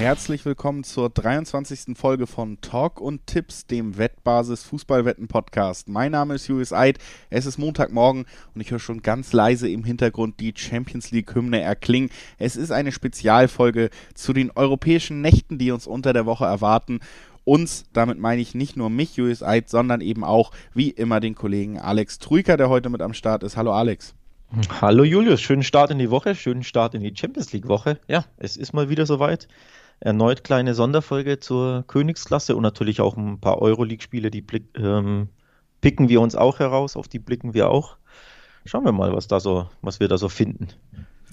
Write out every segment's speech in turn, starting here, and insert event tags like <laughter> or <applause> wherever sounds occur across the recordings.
Herzlich willkommen zur 23. Folge von Talk und Tipps, dem Wettbasis Fußballwetten Podcast. Mein Name ist Julius Eid. Es ist Montagmorgen und ich höre schon ganz leise im Hintergrund die Champions League Hymne erklingen. Es ist eine Spezialfolge zu den europäischen Nächten, die uns unter der Woche erwarten. Uns, damit meine ich nicht nur mich, Julius Eid, sondern eben auch wie immer den Kollegen Alex Trüker, der heute mit am Start ist. Hallo Alex. Hallo Julius, schönen Start in die Woche, schönen Start in die Champions League Woche. Ja, es ist mal wieder soweit erneut kleine Sonderfolge zur Königsklasse und natürlich auch ein paar Euroleague-Spiele, die blick, ähm, picken wir uns auch heraus, auf die blicken wir auch. Schauen wir mal, was da so, was wir da so finden.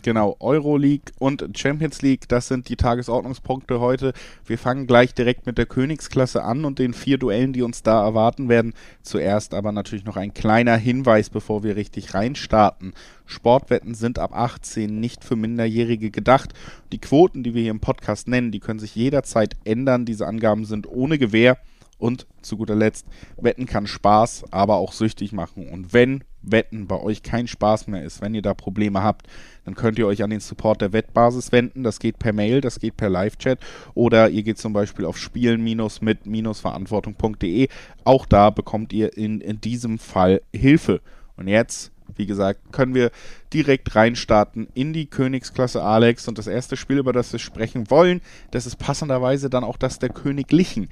Genau, Euroleague und Champions League, das sind die Tagesordnungspunkte heute. Wir fangen gleich direkt mit der Königsklasse an und den vier Duellen, die uns da erwarten werden. Zuerst aber natürlich noch ein kleiner Hinweis, bevor wir richtig reinstarten. Sportwetten sind ab 18 nicht für Minderjährige gedacht. Die Quoten, die wir hier im Podcast nennen, die können sich jederzeit ändern. Diese Angaben sind ohne Gewähr. Und zu guter Letzt, Wetten kann Spaß, aber auch süchtig machen. Und wenn Wetten bei euch kein Spaß mehr ist, wenn ihr da Probleme habt, dann könnt ihr euch an den Support der Wettbasis wenden. Das geht per Mail, das geht per Live-Chat oder ihr geht zum Beispiel auf spielen-mit-verantwortung.de. Auch da bekommt ihr in, in diesem Fall Hilfe. Und jetzt wie gesagt, können wir direkt reinstarten in die Königsklasse Alex. Und das erste Spiel, über das wir sprechen wollen, das ist passenderweise dann auch das der Königlichen.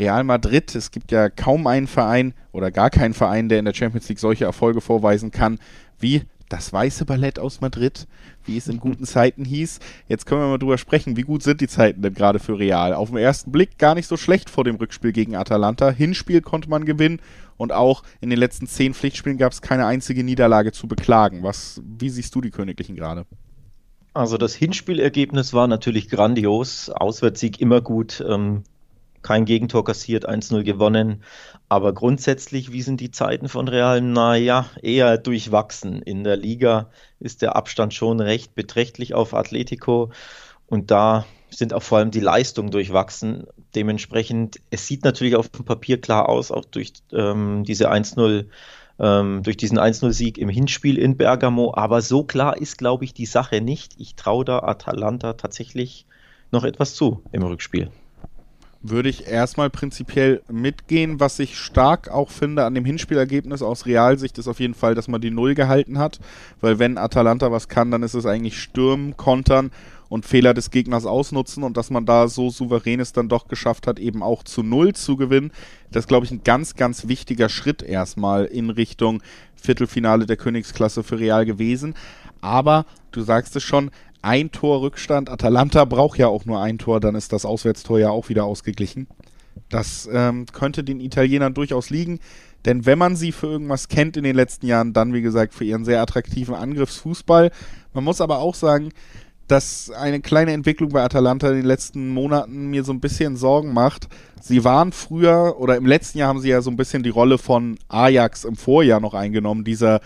Real Madrid, es gibt ja kaum einen Verein oder gar keinen Verein, der in der Champions League solche Erfolge vorweisen kann wie das weiße Ballett aus Madrid, wie es in guten Zeiten hieß. Jetzt können wir mal drüber sprechen, wie gut sind die Zeiten denn gerade für Real? Auf den ersten Blick gar nicht so schlecht vor dem Rückspiel gegen Atalanta. Hinspiel konnte man gewinnen und auch in den letzten zehn Pflichtspielen gab es keine einzige Niederlage zu beklagen. Was, wie siehst du die Königlichen gerade? Also das Hinspielergebnis war natürlich grandios. Auswärtssieg immer gut. Ähm, kein Gegentor kassiert, 1-0 gewonnen. Aber grundsätzlich, wie sind die Zeiten von Real? Naja, eher durchwachsen. In der Liga ist der Abstand schon recht beträchtlich auf Atletico. Und da sind auch vor allem die Leistungen durchwachsen. Dementsprechend, es sieht natürlich auf dem Papier klar aus, auch durch ähm, diese 1-0, ähm, durch diesen 1-0-Sieg im Hinspiel in Bergamo. Aber so klar ist, glaube ich, die Sache nicht. Ich traue da Atalanta tatsächlich noch etwas zu im Rückspiel würde ich erstmal prinzipiell mitgehen. Was ich stark auch finde an dem Hinspielergebnis aus Realsicht ist auf jeden Fall, dass man die Null gehalten hat. Weil wenn Atalanta was kann, dann ist es eigentlich Stürmen, Kontern und Fehler des Gegners ausnutzen und dass man da so souverän es dann doch geschafft hat, eben auch zu Null zu gewinnen. Das ist, glaube ich, ein ganz, ganz wichtiger Schritt erstmal in Richtung Viertelfinale der Königsklasse für Real gewesen. Aber du sagst es schon, ein Tor Rückstand. Atalanta braucht ja auch nur ein Tor, dann ist das Auswärtstor ja auch wieder ausgeglichen. Das ähm, könnte den Italienern durchaus liegen, denn wenn man sie für irgendwas kennt in den letzten Jahren, dann wie gesagt für ihren sehr attraktiven Angriffsfußball. Man muss aber auch sagen, dass eine kleine Entwicklung bei Atalanta in den letzten Monaten mir so ein bisschen Sorgen macht. Sie waren früher oder im letzten Jahr haben sie ja so ein bisschen die Rolle von Ajax im Vorjahr noch eingenommen, dieser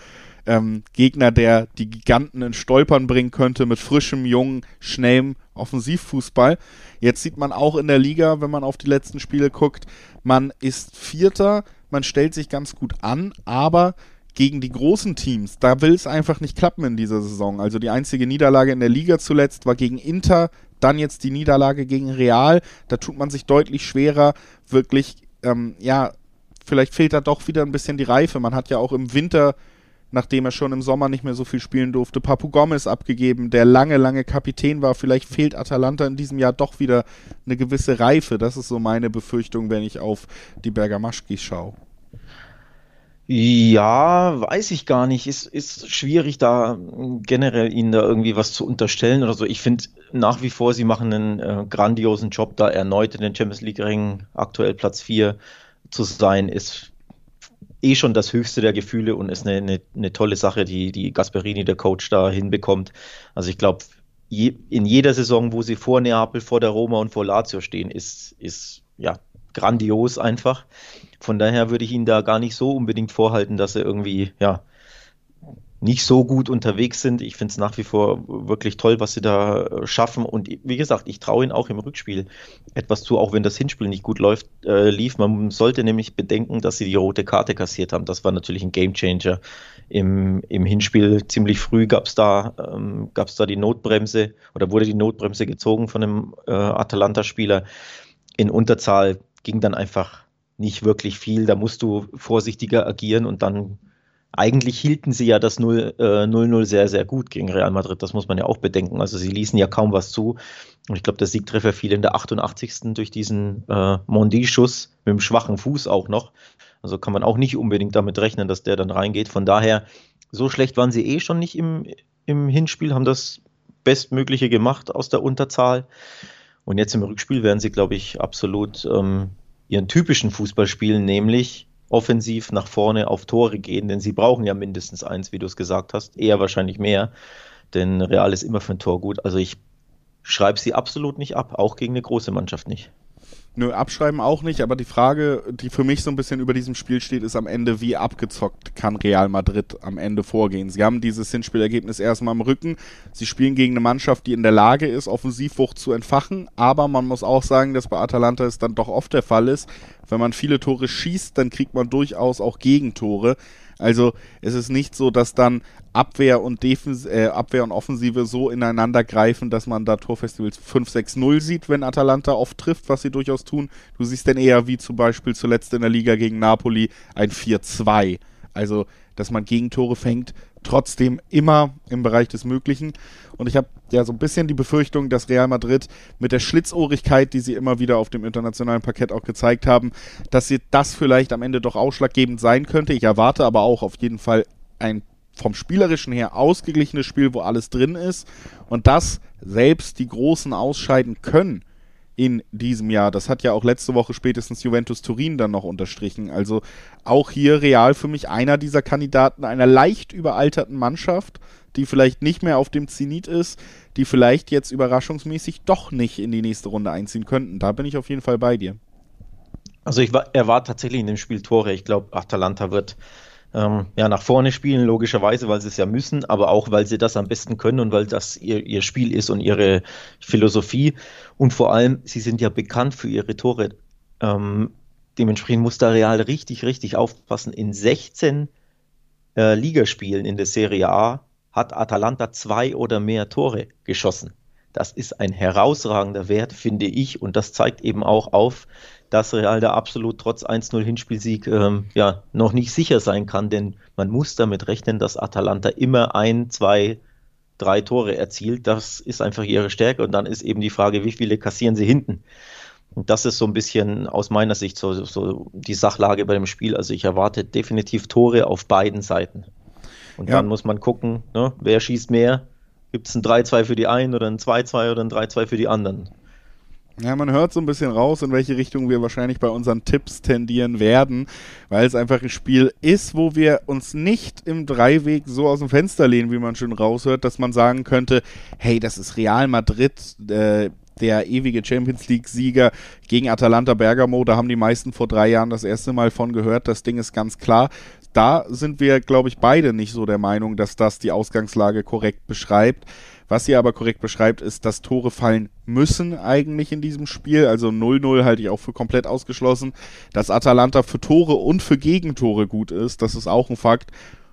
ähm, Gegner, der die Giganten in Stolpern bringen könnte mit frischem, jungen, schnellem Offensivfußball. Jetzt sieht man auch in der Liga, wenn man auf die letzten Spiele guckt, man ist Vierter, man stellt sich ganz gut an, aber gegen die großen Teams, da will es einfach nicht klappen in dieser Saison. Also die einzige Niederlage in der Liga zuletzt war gegen Inter, dann jetzt die Niederlage gegen Real. Da tut man sich deutlich schwerer, wirklich, ähm, ja, vielleicht fehlt da doch wieder ein bisschen die Reife. Man hat ja auch im Winter nachdem er schon im Sommer nicht mehr so viel spielen durfte. Papu Gomez abgegeben, der lange, lange Kapitän war. Vielleicht fehlt Atalanta in diesem Jahr doch wieder eine gewisse Reife. Das ist so meine Befürchtung, wenn ich auf die Bergamaschkis schaue. Ja, weiß ich gar nicht. Ist, ist schwierig, da generell ihnen da irgendwie was zu unterstellen oder so. Ich finde nach wie vor, sie machen einen äh, grandiosen Job, da erneut in den Champions League-Ringen aktuell Platz 4 zu sein, ist eh schon das höchste der Gefühle und ist eine, eine, eine tolle Sache, die, die Gasperini, der Coach, da hinbekommt. Also ich glaube, je, in jeder Saison, wo sie vor Neapel, vor der Roma und vor Lazio stehen, ist, ist ja grandios einfach. Von daher würde ich Ihnen da gar nicht so unbedingt vorhalten, dass er irgendwie ja nicht so gut unterwegs sind. Ich finde es nach wie vor wirklich toll, was sie da äh, schaffen. Und wie gesagt, ich traue ihnen auch im Rückspiel etwas zu, auch wenn das Hinspiel nicht gut läuft, äh, lief. Man sollte nämlich bedenken, dass sie die rote Karte kassiert haben. Das war natürlich ein Gamechanger Im, im Hinspiel ziemlich früh gab es da, ähm, da die Notbremse oder wurde die Notbremse gezogen von einem äh, Atalanta-Spieler. In Unterzahl ging dann einfach nicht wirklich viel. Da musst du vorsichtiger agieren und dann eigentlich hielten sie ja das 0-0 äh, sehr, sehr gut gegen Real Madrid. Das muss man ja auch bedenken. Also sie ließen ja kaum was zu. Und ich glaube, der Siegtreffer fiel in der 88. durch diesen äh, Mondi-Schuss mit dem schwachen Fuß auch noch. Also kann man auch nicht unbedingt damit rechnen, dass der dann reingeht. Von daher, so schlecht waren sie eh schon nicht im, im Hinspiel, haben das Bestmögliche gemacht aus der Unterzahl. Und jetzt im Rückspiel werden sie, glaube ich, absolut ähm, ihren typischen Fußball spielen, nämlich offensiv nach vorne auf Tore gehen, denn sie brauchen ja mindestens eins, wie du es gesagt hast, eher wahrscheinlich mehr, denn Real ist immer für ein Tor gut. Also ich schreibe sie absolut nicht ab, auch gegen eine große Mannschaft nicht. Nö, abschreiben auch nicht, aber die Frage, die für mich so ein bisschen über diesem Spiel steht, ist am Ende, wie abgezockt kann Real Madrid am Ende vorgehen. Sie haben dieses Hinspielergebnis erstmal im Rücken. Sie spielen gegen eine Mannschaft, die in der Lage ist, Offensivwucht zu entfachen, aber man muss auch sagen, dass bei Atalanta es dann doch oft der Fall ist, wenn man viele Tore schießt, dann kriegt man durchaus auch Gegentore. Also es ist nicht so, dass dann Abwehr und Defens äh, Abwehr und Offensive so ineinander greifen, dass man da Torfestivals 5-6-0 sieht, wenn Atalanta oft trifft, was sie durchaus tun. Du siehst dann eher wie zum Beispiel zuletzt in der Liga gegen Napoli ein 4-2. Also, dass man Gegentore fängt, trotzdem immer im Bereich des Möglichen. Und ich habe ja so ein bisschen die Befürchtung, dass Real Madrid mit der Schlitzohrigkeit, die sie immer wieder auf dem internationalen Parkett auch gezeigt haben, dass sie das vielleicht am Ende doch ausschlaggebend sein könnte. Ich erwarte aber auch auf jeden Fall ein vom spielerischen her ausgeglichenes Spiel, wo alles drin ist und dass selbst die Großen ausscheiden können in diesem Jahr. Das hat ja auch letzte Woche spätestens Juventus Turin dann noch unterstrichen. Also auch hier real für mich einer dieser Kandidaten einer leicht überalterten Mannschaft, die vielleicht nicht mehr auf dem Zenit ist, die vielleicht jetzt überraschungsmäßig doch nicht in die nächste Runde einziehen könnten. Da bin ich auf jeden Fall bei dir. Also ich war, er war tatsächlich in dem Spiel Tore. Ich glaube, Atalanta wird ähm, ja, nach vorne spielen, logischerweise, weil sie es ja müssen, aber auch, weil sie das am besten können und weil das ihr, ihr Spiel ist und ihre Philosophie. Und vor allem, sie sind ja bekannt für ihre Tore. Ähm, dementsprechend muss da Real richtig, richtig aufpassen. In 16 äh, Ligaspielen in der Serie A hat Atalanta zwei oder mehr Tore geschossen. Das ist ein herausragender Wert, finde ich, und das zeigt eben auch auf, dass Real da absolut trotz 1-0 Hinspielsieg ähm, ja noch nicht sicher sein kann, denn man muss damit rechnen, dass Atalanta immer ein, zwei, drei Tore erzielt. Das ist einfach ihre Stärke und dann ist eben die Frage, wie viele kassieren sie hinten. Und das ist so ein bisschen aus meiner Sicht so, so die Sachlage bei dem Spiel. Also ich erwarte definitiv Tore auf beiden Seiten. Und ja. dann muss man gucken, ne, wer schießt mehr. Gibt es ein 3-2 für die einen oder ein 2-2 oder ein 3-2 für die anderen? Ja, man hört so ein bisschen raus, in welche Richtung wir wahrscheinlich bei unseren Tipps tendieren werden, weil es einfach ein Spiel ist, wo wir uns nicht im Dreiweg so aus dem Fenster lehnen, wie man schön raushört, dass man sagen könnte, hey, das ist Real Madrid, äh, der ewige Champions League-Sieger gegen Atalanta Bergamo. Da haben die meisten vor drei Jahren das erste Mal von gehört. Das Ding ist ganz klar. Da sind wir, glaube ich, beide nicht so der Meinung, dass das die Ausgangslage korrekt beschreibt. Was sie aber korrekt beschreibt, ist, dass Tore fallen müssen eigentlich in diesem Spiel. Also 0-0 halte ich auch für komplett ausgeschlossen. Dass Atalanta für Tore und für Gegentore gut ist, das ist auch ein Fakt.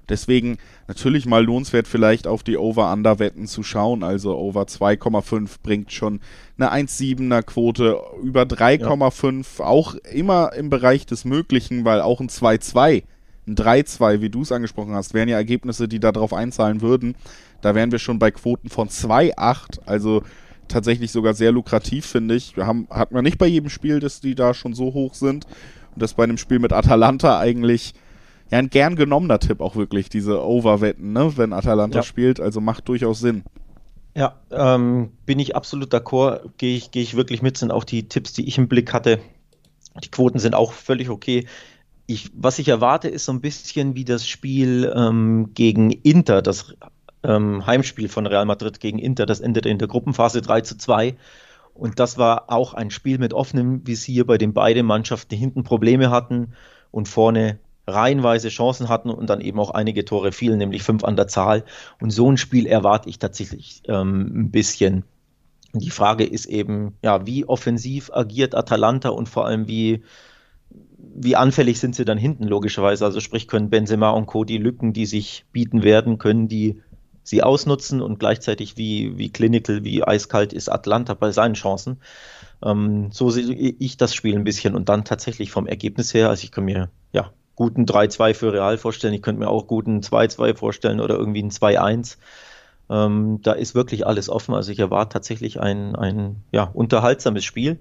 Deswegen natürlich mal lohnenswert vielleicht auf die Over-Under-Wetten zu schauen. Also Over 2,5 bringt schon eine 1,7er Quote, über 3,5 ja. auch immer im Bereich des Möglichen, weil auch ein 2-2, ein 3-2, wie du es angesprochen hast, wären ja Ergebnisse, die darauf einzahlen würden. Da wären wir schon bei Quoten von 2,8, also tatsächlich sogar sehr lukrativ, finde ich. Wir haben, hat man nicht bei jedem Spiel, dass die da schon so hoch sind. Und das bei einem Spiel mit Atalanta eigentlich ja ein gern genommener Tipp auch wirklich, diese Overwetten, ne, wenn Atalanta ja. spielt. Also macht durchaus Sinn. Ja, ähm, bin ich absolut d'accord, gehe ich, geh ich wirklich mit, sind auch die Tipps, die ich im Blick hatte. Die Quoten sind auch völlig okay. Ich, was ich erwarte, ist so ein bisschen wie das Spiel ähm, gegen Inter, das ähm, Heimspiel von Real Madrid gegen Inter. Das endete in der Gruppenphase 3 zu 2. Und das war auch ein Spiel mit offenem Visier, bei dem beide Mannschaften hinten Probleme hatten und vorne reihenweise Chancen hatten und dann eben auch einige Tore fielen, nämlich fünf an der Zahl. Und so ein Spiel erwarte ich tatsächlich ähm, ein bisschen. Die Frage ist eben, ja, wie offensiv agiert Atalanta und vor allem wie, wie anfällig sind sie dann hinten logischerweise? Also sprich, können Benzema und Co. die Lücken, die sich bieten werden, können die sie ausnutzen und gleichzeitig wie, wie clinical, wie eiskalt ist Atlanta bei seinen Chancen. Ähm, so sehe ich das Spiel ein bisschen und dann tatsächlich vom Ergebnis her, also ich kann mir ja guten 3-2 für Real vorstellen, ich könnte mir auch guten 2-2 vorstellen oder irgendwie ein 2-1. Ähm, da ist wirklich alles offen. Also ich erwarte tatsächlich ein, ein ja, unterhaltsames Spiel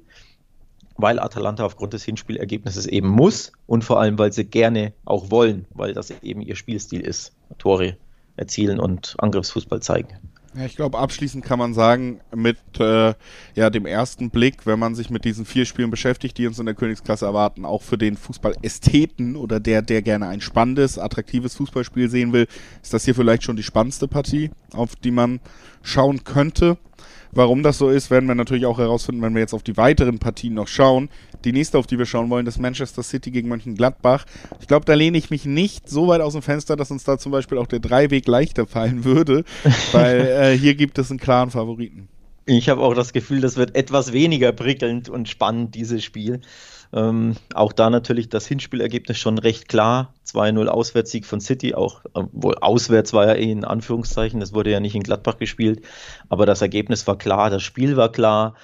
weil Atalanta aufgrund des Hinspielergebnisses eben muss und vor allem, weil sie gerne auch wollen, weil das eben ihr Spielstil ist. Tore erzielen und Angriffsfußball zeigen. Ja, ich glaube, abschließend kann man sagen, mit äh, ja, dem ersten Blick, wenn man sich mit diesen vier Spielen beschäftigt, die uns in der Königsklasse erwarten, auch für den Fußballästheten oder der, der gerne ein spannendes, attraktives Fußballspiel sehen will, ist das hier vielleicht schon die spannendste Partie, auf die man schauen könnte. Warum das so ist, werden wir natürlich auch herausfinden, wenn wir jetzt auf die weiteren Partien noch schauen. Die nächste, auf die wir schauen wollen, ist Manchester City gegen Mönchengladbach. Ich glaube, da lehne ich mich nicht so weit aus dem Fenster, dass uns da zum Beispiel auch der Dreiweg leichter fallen würde, <laughs> weil äh, hier gibt es einen klaren Favoriten. Ich habe auch das Gefühl, das wird etwas weniger prickelnd und spannend, dieses Spiel. Ähm, auch da natürlich das Hinspielergebnis schon recht klar. 2-0 Auswärtssieg von City, auch wohl auswärts war ja eh in Anführungszeichen, das wurde ja nicht in Gladbach gespielt, aber das Ergebnis war klar, das Spiel war klar,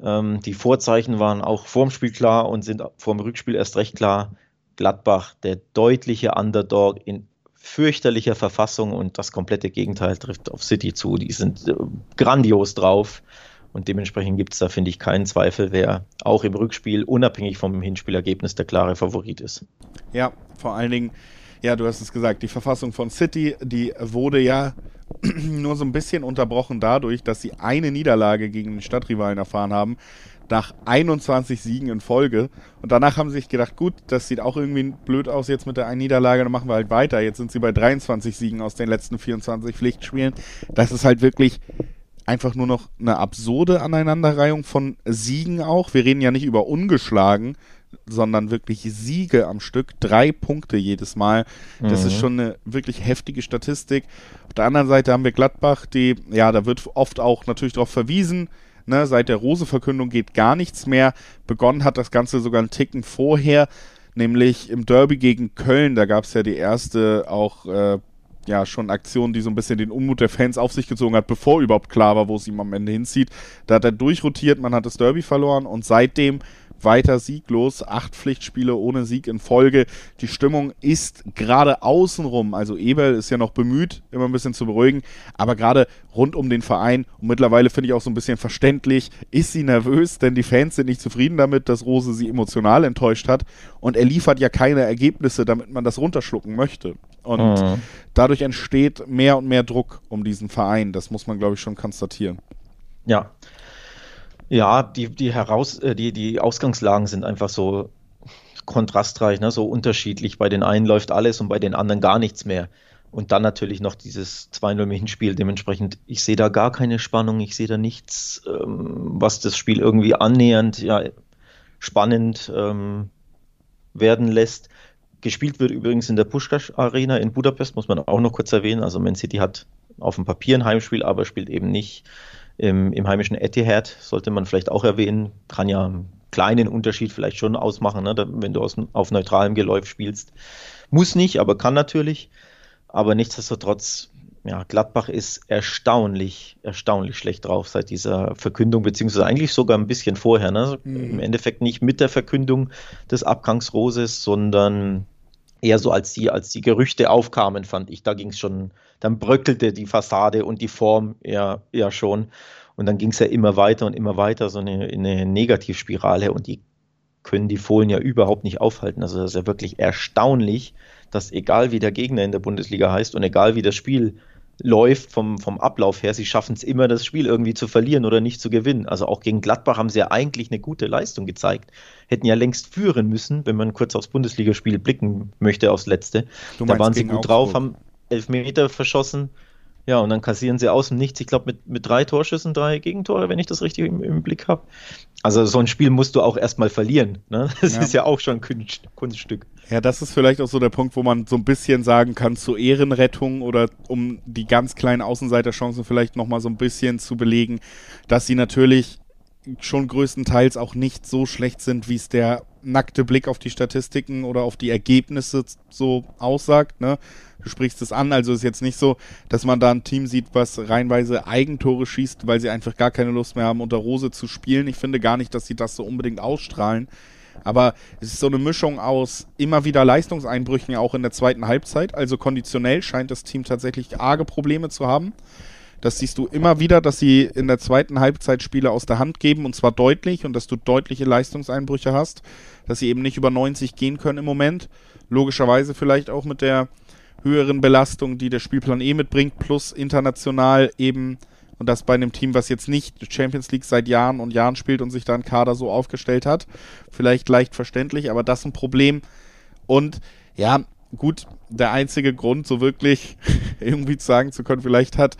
ähm, die Vorzeichen waren auch vorm Spiel klar und sind vorm Rückspiel erst recht klar. Gladbach, der deutliche Underdog in fürchterlicher Verfassung und das komplette Gegenteil trifft auf City zu. Die sind äh, grandios drauf. Und dementsprechend gibt es da, finde ich, keinen Zweifel, wer auch im Rückspiel, unabhängig vom Hinspielergebnis, der klare Favorit ist. Ja, vor allen Dingen, ja, du hast es gesagt, die Verfassung von City, die wurde ja <clears throat> nur so ein bisschen unterbrochen dadurch, dass sie eine Niederlage gegen den Stadtrivalen erfahren haben, nach 21 Siegen in Folge. Und danach haben sie sich gedacht, gut, das sieht auch irgendwie blöd aus jetzt mit der einen Niederlage, dann machen wir halt weiter. Jetzt sind sie bei 23 Siegen aus den letzten 24 Pflichtspielen. Das ist halt wirklich einfach nur noch eine absurde Aneinanderreihung von Siegen auch. Wir reden ja nicht über ungeschlagen, sondern wirklich Siege am Stück. Drei Punkte jedes Mal. Das mhm. ist schon eine wirklich heftige Statistik. Auf der anderen Seite haben wir Gladbach, die, ja, da wird oft auch natürlich darauf verwiesen, ne, seit der Rose-Verkündung geht gar nichts mehr. Begonnen hat das Ganze sogar einen Ticken vorher, nämlich im Derby gegen Köln. Da gab es ja die erste auch äh, ja schon Aktion, die so ein bisschen den Unmut der Fans auf sich gezogen hat, bevor überhaupt klar war, wo es ihm am Ende hinzieht. Da hat er durchrotiert, man hat das Derby verloren und seitdem weiter sieglos, acht Pflichtspiele ohne Sieg in Folge. Die Stimmung ist gerade außenrum, also Eberl ist ja noch bemüht, immer ein bisschen zu beruhigen, aber gerade rund um den Verein und mittlerweile finde ich auch so ein bisschen verständlich, ist sie nervös, denn die Fans sind nicht zufrieden damit, dass Rose sie emotional enttäuscht hat und er liefert ja keine Ergebnisse, damit man das runterschlucken möchte. Und mhm. dadurch entsteht mehr und mehr Druck um diesen Verein. Das muss man, glaube ich, schon konstatieren. Ja, ja, die, die, Heraus, äh, die, die Ausgangslagen sind einfach so kontrastreich, ne? so unterschiedlich. Bei den einen läuft alles und bei den anderen gar nichts mehr. Und dann natürlich noch dieses 2-0 Hinspiel. Dementsprechend, ich sehe da gar keine Spannung, ich sehe da nichts, ähm, was das Spiel irgendwie annähernd ja, spannend ähm, werden lässt. Gespielt wird übrigens in der Pushkash Arena in Budapest, muss man auch noch kurz erwähnen. Also Man City hat auf dem Papier ein Heimspiel, aber spielt eben nicht im, im heimischen Etihad sollte man vielleicht auch erwähnen. Kann ja einen kleinen Unterschied vielleicht schon ausmachen, ne? wenn du aus, auf neutralem Geläuf spielst. Muss nicht, aber kann natürlich. Aber nichtsdestotrotz, ja, Gladbach ist erstaunlich, erstaunlich schlecht drauf seit dieser Verkündung, beziehungsweise eigentlich sogar ein bisschen vorher. Ne? Mhm. Im Endeffekt nicht mit der Verkündung des Abgangs Roses, sondern eher so als die, als die Gerüchte aufkamen, fand ich. Da ging es schon, dann bröckelte die Fassade und die Form ja, ja schon. Und dann ging es ja immer weiter und immer weiter, so eine, eine Negativspirale und die können die Fohlen ja überhaupt nicht aufhalten. Also das ist ja wirklich erstaunlich, dass egal wie der Gegner in der Bundesliga heißt und egal wie das Spiel läuft vom, vom Ablauf her, sie schaffen es immer, das Spiel irgendwie zu verlieren oder nicht zu gewinnen. Also auch gegen Gladbach haben sie ja eigentlich eine gute Leistung gezeigt. Hätten ja längst führen müssen, wenn man kurz aufs Bundesligaspiel blicken möchte, aufs letzte. Da waren sie gut drauf, haben elf Meter verschossen. Ja, und dann kassieren sie aus dem Nichts, ich glaube, mit, mit drei Torschüssen, drei Gegentore, wenn ich das richtig im, im Blick habe. Also so ein Spiel musst du auch erstmal verlieren. Ne? <laughs> Das ja. ist ja auch schon ein Kunststück. Ja, das ist vielleicht auch so der Punkt, wo man so ein bisschen sagen kann, zur Ehrenrettung oder um die ganz kleinen Außenseiterchancen vielleicht nochmal so ein bisschen zu belegen, dass sie natürlich schon größtenteils auch nicht so schlecht sind, wie es der nackte Blick auf die Statistiken oder auf die Ergebnisse so aussagt. Ne? Du sprichst es an, also ist jetzt nicht so, dass man da ein Team sieht, was reinweise Eigentore schießt, weil sie einfach gar keine Lust mehr haben, unter Rose zu spielen. Ich finde gar nicht, dass sie das so unbedingt ausstrahlen. Aber es ist so eine Mischung aus immer wieder Leistungseinbrüchen, auch in der zweiten Halbzeit. Also konditionell scheint das Team tatsächlich arge Probleme zu haben. Das siehst du immer wieder, dass sie in der zweiten Halbzeit Spiele aus der Hand geben und zwar deutlich und dass du deutliche Leistungseinbrüche hast, dass sie eben nicht über 90 gehen können im Moment. Logischerweise vielleicht auch mit der höheren Belastung, die der Spielplan eh mitbringt, plus international eben und das bei einem Team, was jetzt nicht Champions League seit Jahren und Jahren spielt und sich da einen Kader so aufgestellt hat. Vielleicht leicht verständlich, aber das ist ein Problem. Und ja, gut, der einzige Grund, so wirklich <laughs> irgendwie sagen zu können, vielleicht hat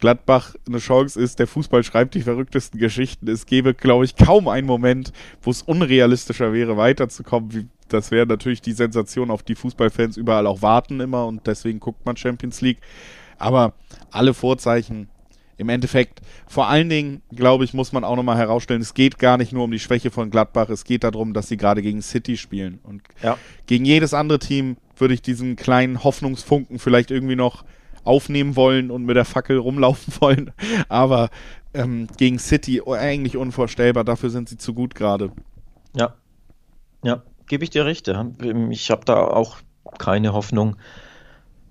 Gladbach eine Chance ist, der Fußball schreibt die verrücktesten Geschichten. Es gäbe, glaube ich, kaum einen Moment, wo es unrealistischer wäre, weiterzukommen. Das wäre natürlich die Sensation, auf die Fußballfans überall auch warten immer und deswegen guckt man Champions League. Aber alle Vorzeichen im Endeffekt, vor allen Dingen, glaube ich, muss man auch nochmal herausstellen, es geht gar nicht nur um die Schwäche von Gladbach, es geht darum, dass sie gerade gegen City spielen. Und ja. gegen jedes andere Team würde ich diesen kleinen Hoffnungsfunken vielleicht irgendwie noch aufnehmen wollen und mit der Fackel rumlaufen <laughs> wollen. Aber ähm, gegen City eigentlich unvorstellbar. Dafür sind sie zu gut gerade. Ja, ja, gebe ich dir recht. Ja. Ich habe da auch keine Hoffnung.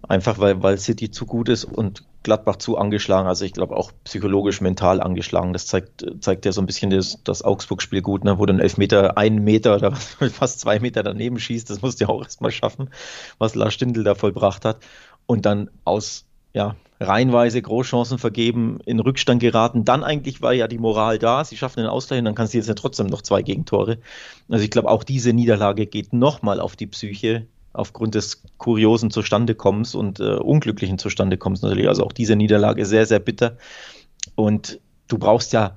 Einfach weil, weil City zu gut ist und Gladbach zu angeschlagen. Also ich glaube auch psychologisch, mental angeschlagen. Das zeigt, zeigt ja so ein bisschen das, das Augsburg-Spiel gut, ne? wo einen Elfmeter, einen Meter oder <laughs> fast zwei Meter daneben schießt. Das musst du ja auch erstmal schaffen, was Lars Stindl da vollbracht hat. Und dann aus ja, reihenweise Großchancen vergeben, in Rückstand geraten. Dann eigentlich war ja die Moral da, sie schaffen den Ausgleich und dann kannst du jetzt ja trotzdem noch zwei Gegentore. Also ich glaube, auch diese Niederlage geht nochmal auf die Psyche aufgrund des kuriosen Zustandekommens und äh, unglücklichen Zustandekommens natürlich. Also auch diese Niederlage sehr, sehr bitter. Und du brauchst ja,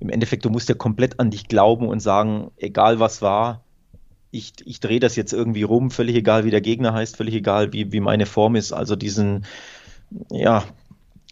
im Endeffekt, du musst ja komplett an dich glauben und sagen, egal was war, ich, ich drehe das jetzt irgendwie rum, völlig egal, wie der Gegner heißt, völlig egal, wie, wie meine Form ist. Also diesen, ja,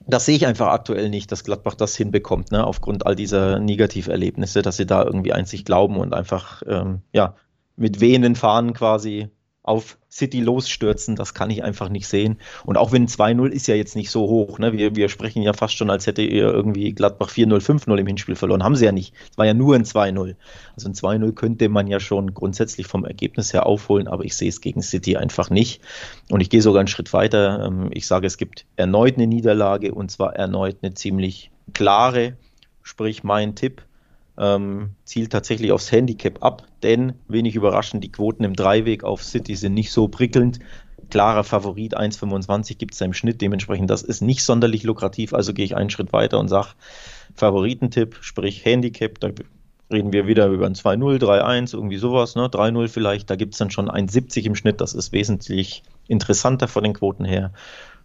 das sehe ich einfach aktuell nicht, dass Gladbach das hinbekommt, ne, aufgrund all dieser Negativerlebnisse, dass sie da irgendwie einzig glauben und einfach, ähm, ja, mit wehenden Fahnen quasi auf City losstürzen, das kann ich einfach nicht sehen. Und auch wenn 2-0 ist ja jetzt nicht so hoch, ne? wir, wir sprechen ja fast schon, als hätte ihr irgendwie Gladbach 4-0, 5-0 im Hinspiel verloren. Haben sie ja nicht. Es war ja nur ein 2-0. Also ein 2-0 könnte man ja schon grundsätzlich vom Ergebnis her aufholen, aber ich sehe es gegen City einfach nicht. Und ich gehe sogar einen Schritt weiter. Ähm, ich sage, es gibt erneut eine Niederlage und zwar erneut eine ziemlich klare, sprich mein Tipp ähm, zielt tatsächlich aufs Handicap ab, denn wenig überraschend, die Quoten im Dreiweg auf City sind nicht so prickelnd. Klarer Favorit 1,25 gibt es im Schnitt, dementsprechend das ist nicht sonderlich lukrativ, also gehe ich einen Schritt weiter und sage Favoritentipp, sprich Handicap, da reden wir wieder über ein 2-0, 3-1, irgendwie sowas, ne? 3-0 vielleicht, da gibt es dann schon 1,70 im Schnitt, das ist wesentlich interessanter von den Quoten her.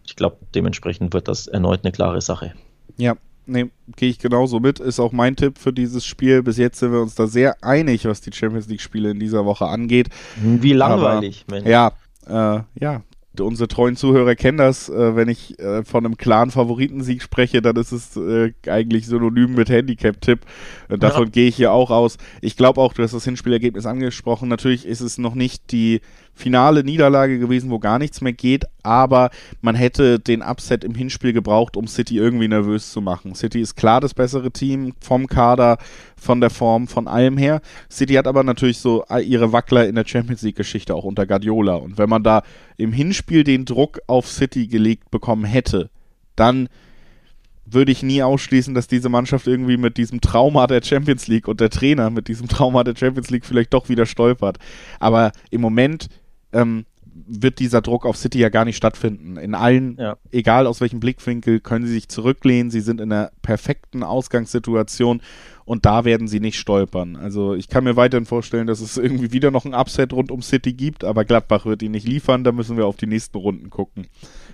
Ich glaube, dementsprechend wird das erneut eine klare Sache. Ja, nee, gehe ich genauso mit. Ist auch mein Tipp für dieses Spiel. Bis jetzt sind wir uns da sehr einig, was die Champions League-Spiele in dieser Woche angeht. Wie langweilig, Aber, Mensch. Ja, äh, ja, unsere treuen Zuhörer kennen das, äh, wenn ich äh, von einem klaren Favoritensieg spreche, dann ist es äh, eigentlich synonym mit Handicap-Tipp. davon ja. gehe ich hier auch aus. Ich glaube auch, du hast das Hinspielergebnis angesprochen. Natürlich ist es noch nicht die finale Niederlage gewesen, wo gar nichts mehr geht, aber man hätte den Upset im Hinspiel gebraucht, um City irgendwie nervös zu machen. City ist klar das bessere Team vom Kader, von der Form, von allem her. City hat aber natürlich so ihre Wackler in der Champions League Geschichte auch unter Guardiola und wenn man da im Hinspiel den Druck auf City gelegt bekommen hätte, dann würde ich nie ausschließen, dass diese Mannschaft irgendwie mit diesem Trauma der Champions League und der Trainer mit diesem Trauma der Champions League vielleicht doch wieder stolpert. Aber im Moment ähm, wird dieser Druck auf City ja gar nicht stattfinden. In allen, ja. egal aus welchem Blickwinkel, können sie sich zurücklehnen. Sie sind in einer perfekten Ausgangssituation und da werden sie nicht stolpern. Also ich kann mir weiterhin vorstellen, dass es irgendwie wieder noch ein Upset rund um City gibt, aber Gladbach wird ihn nicht liefern. Da müssen wir auf die nächsten Runden gucken.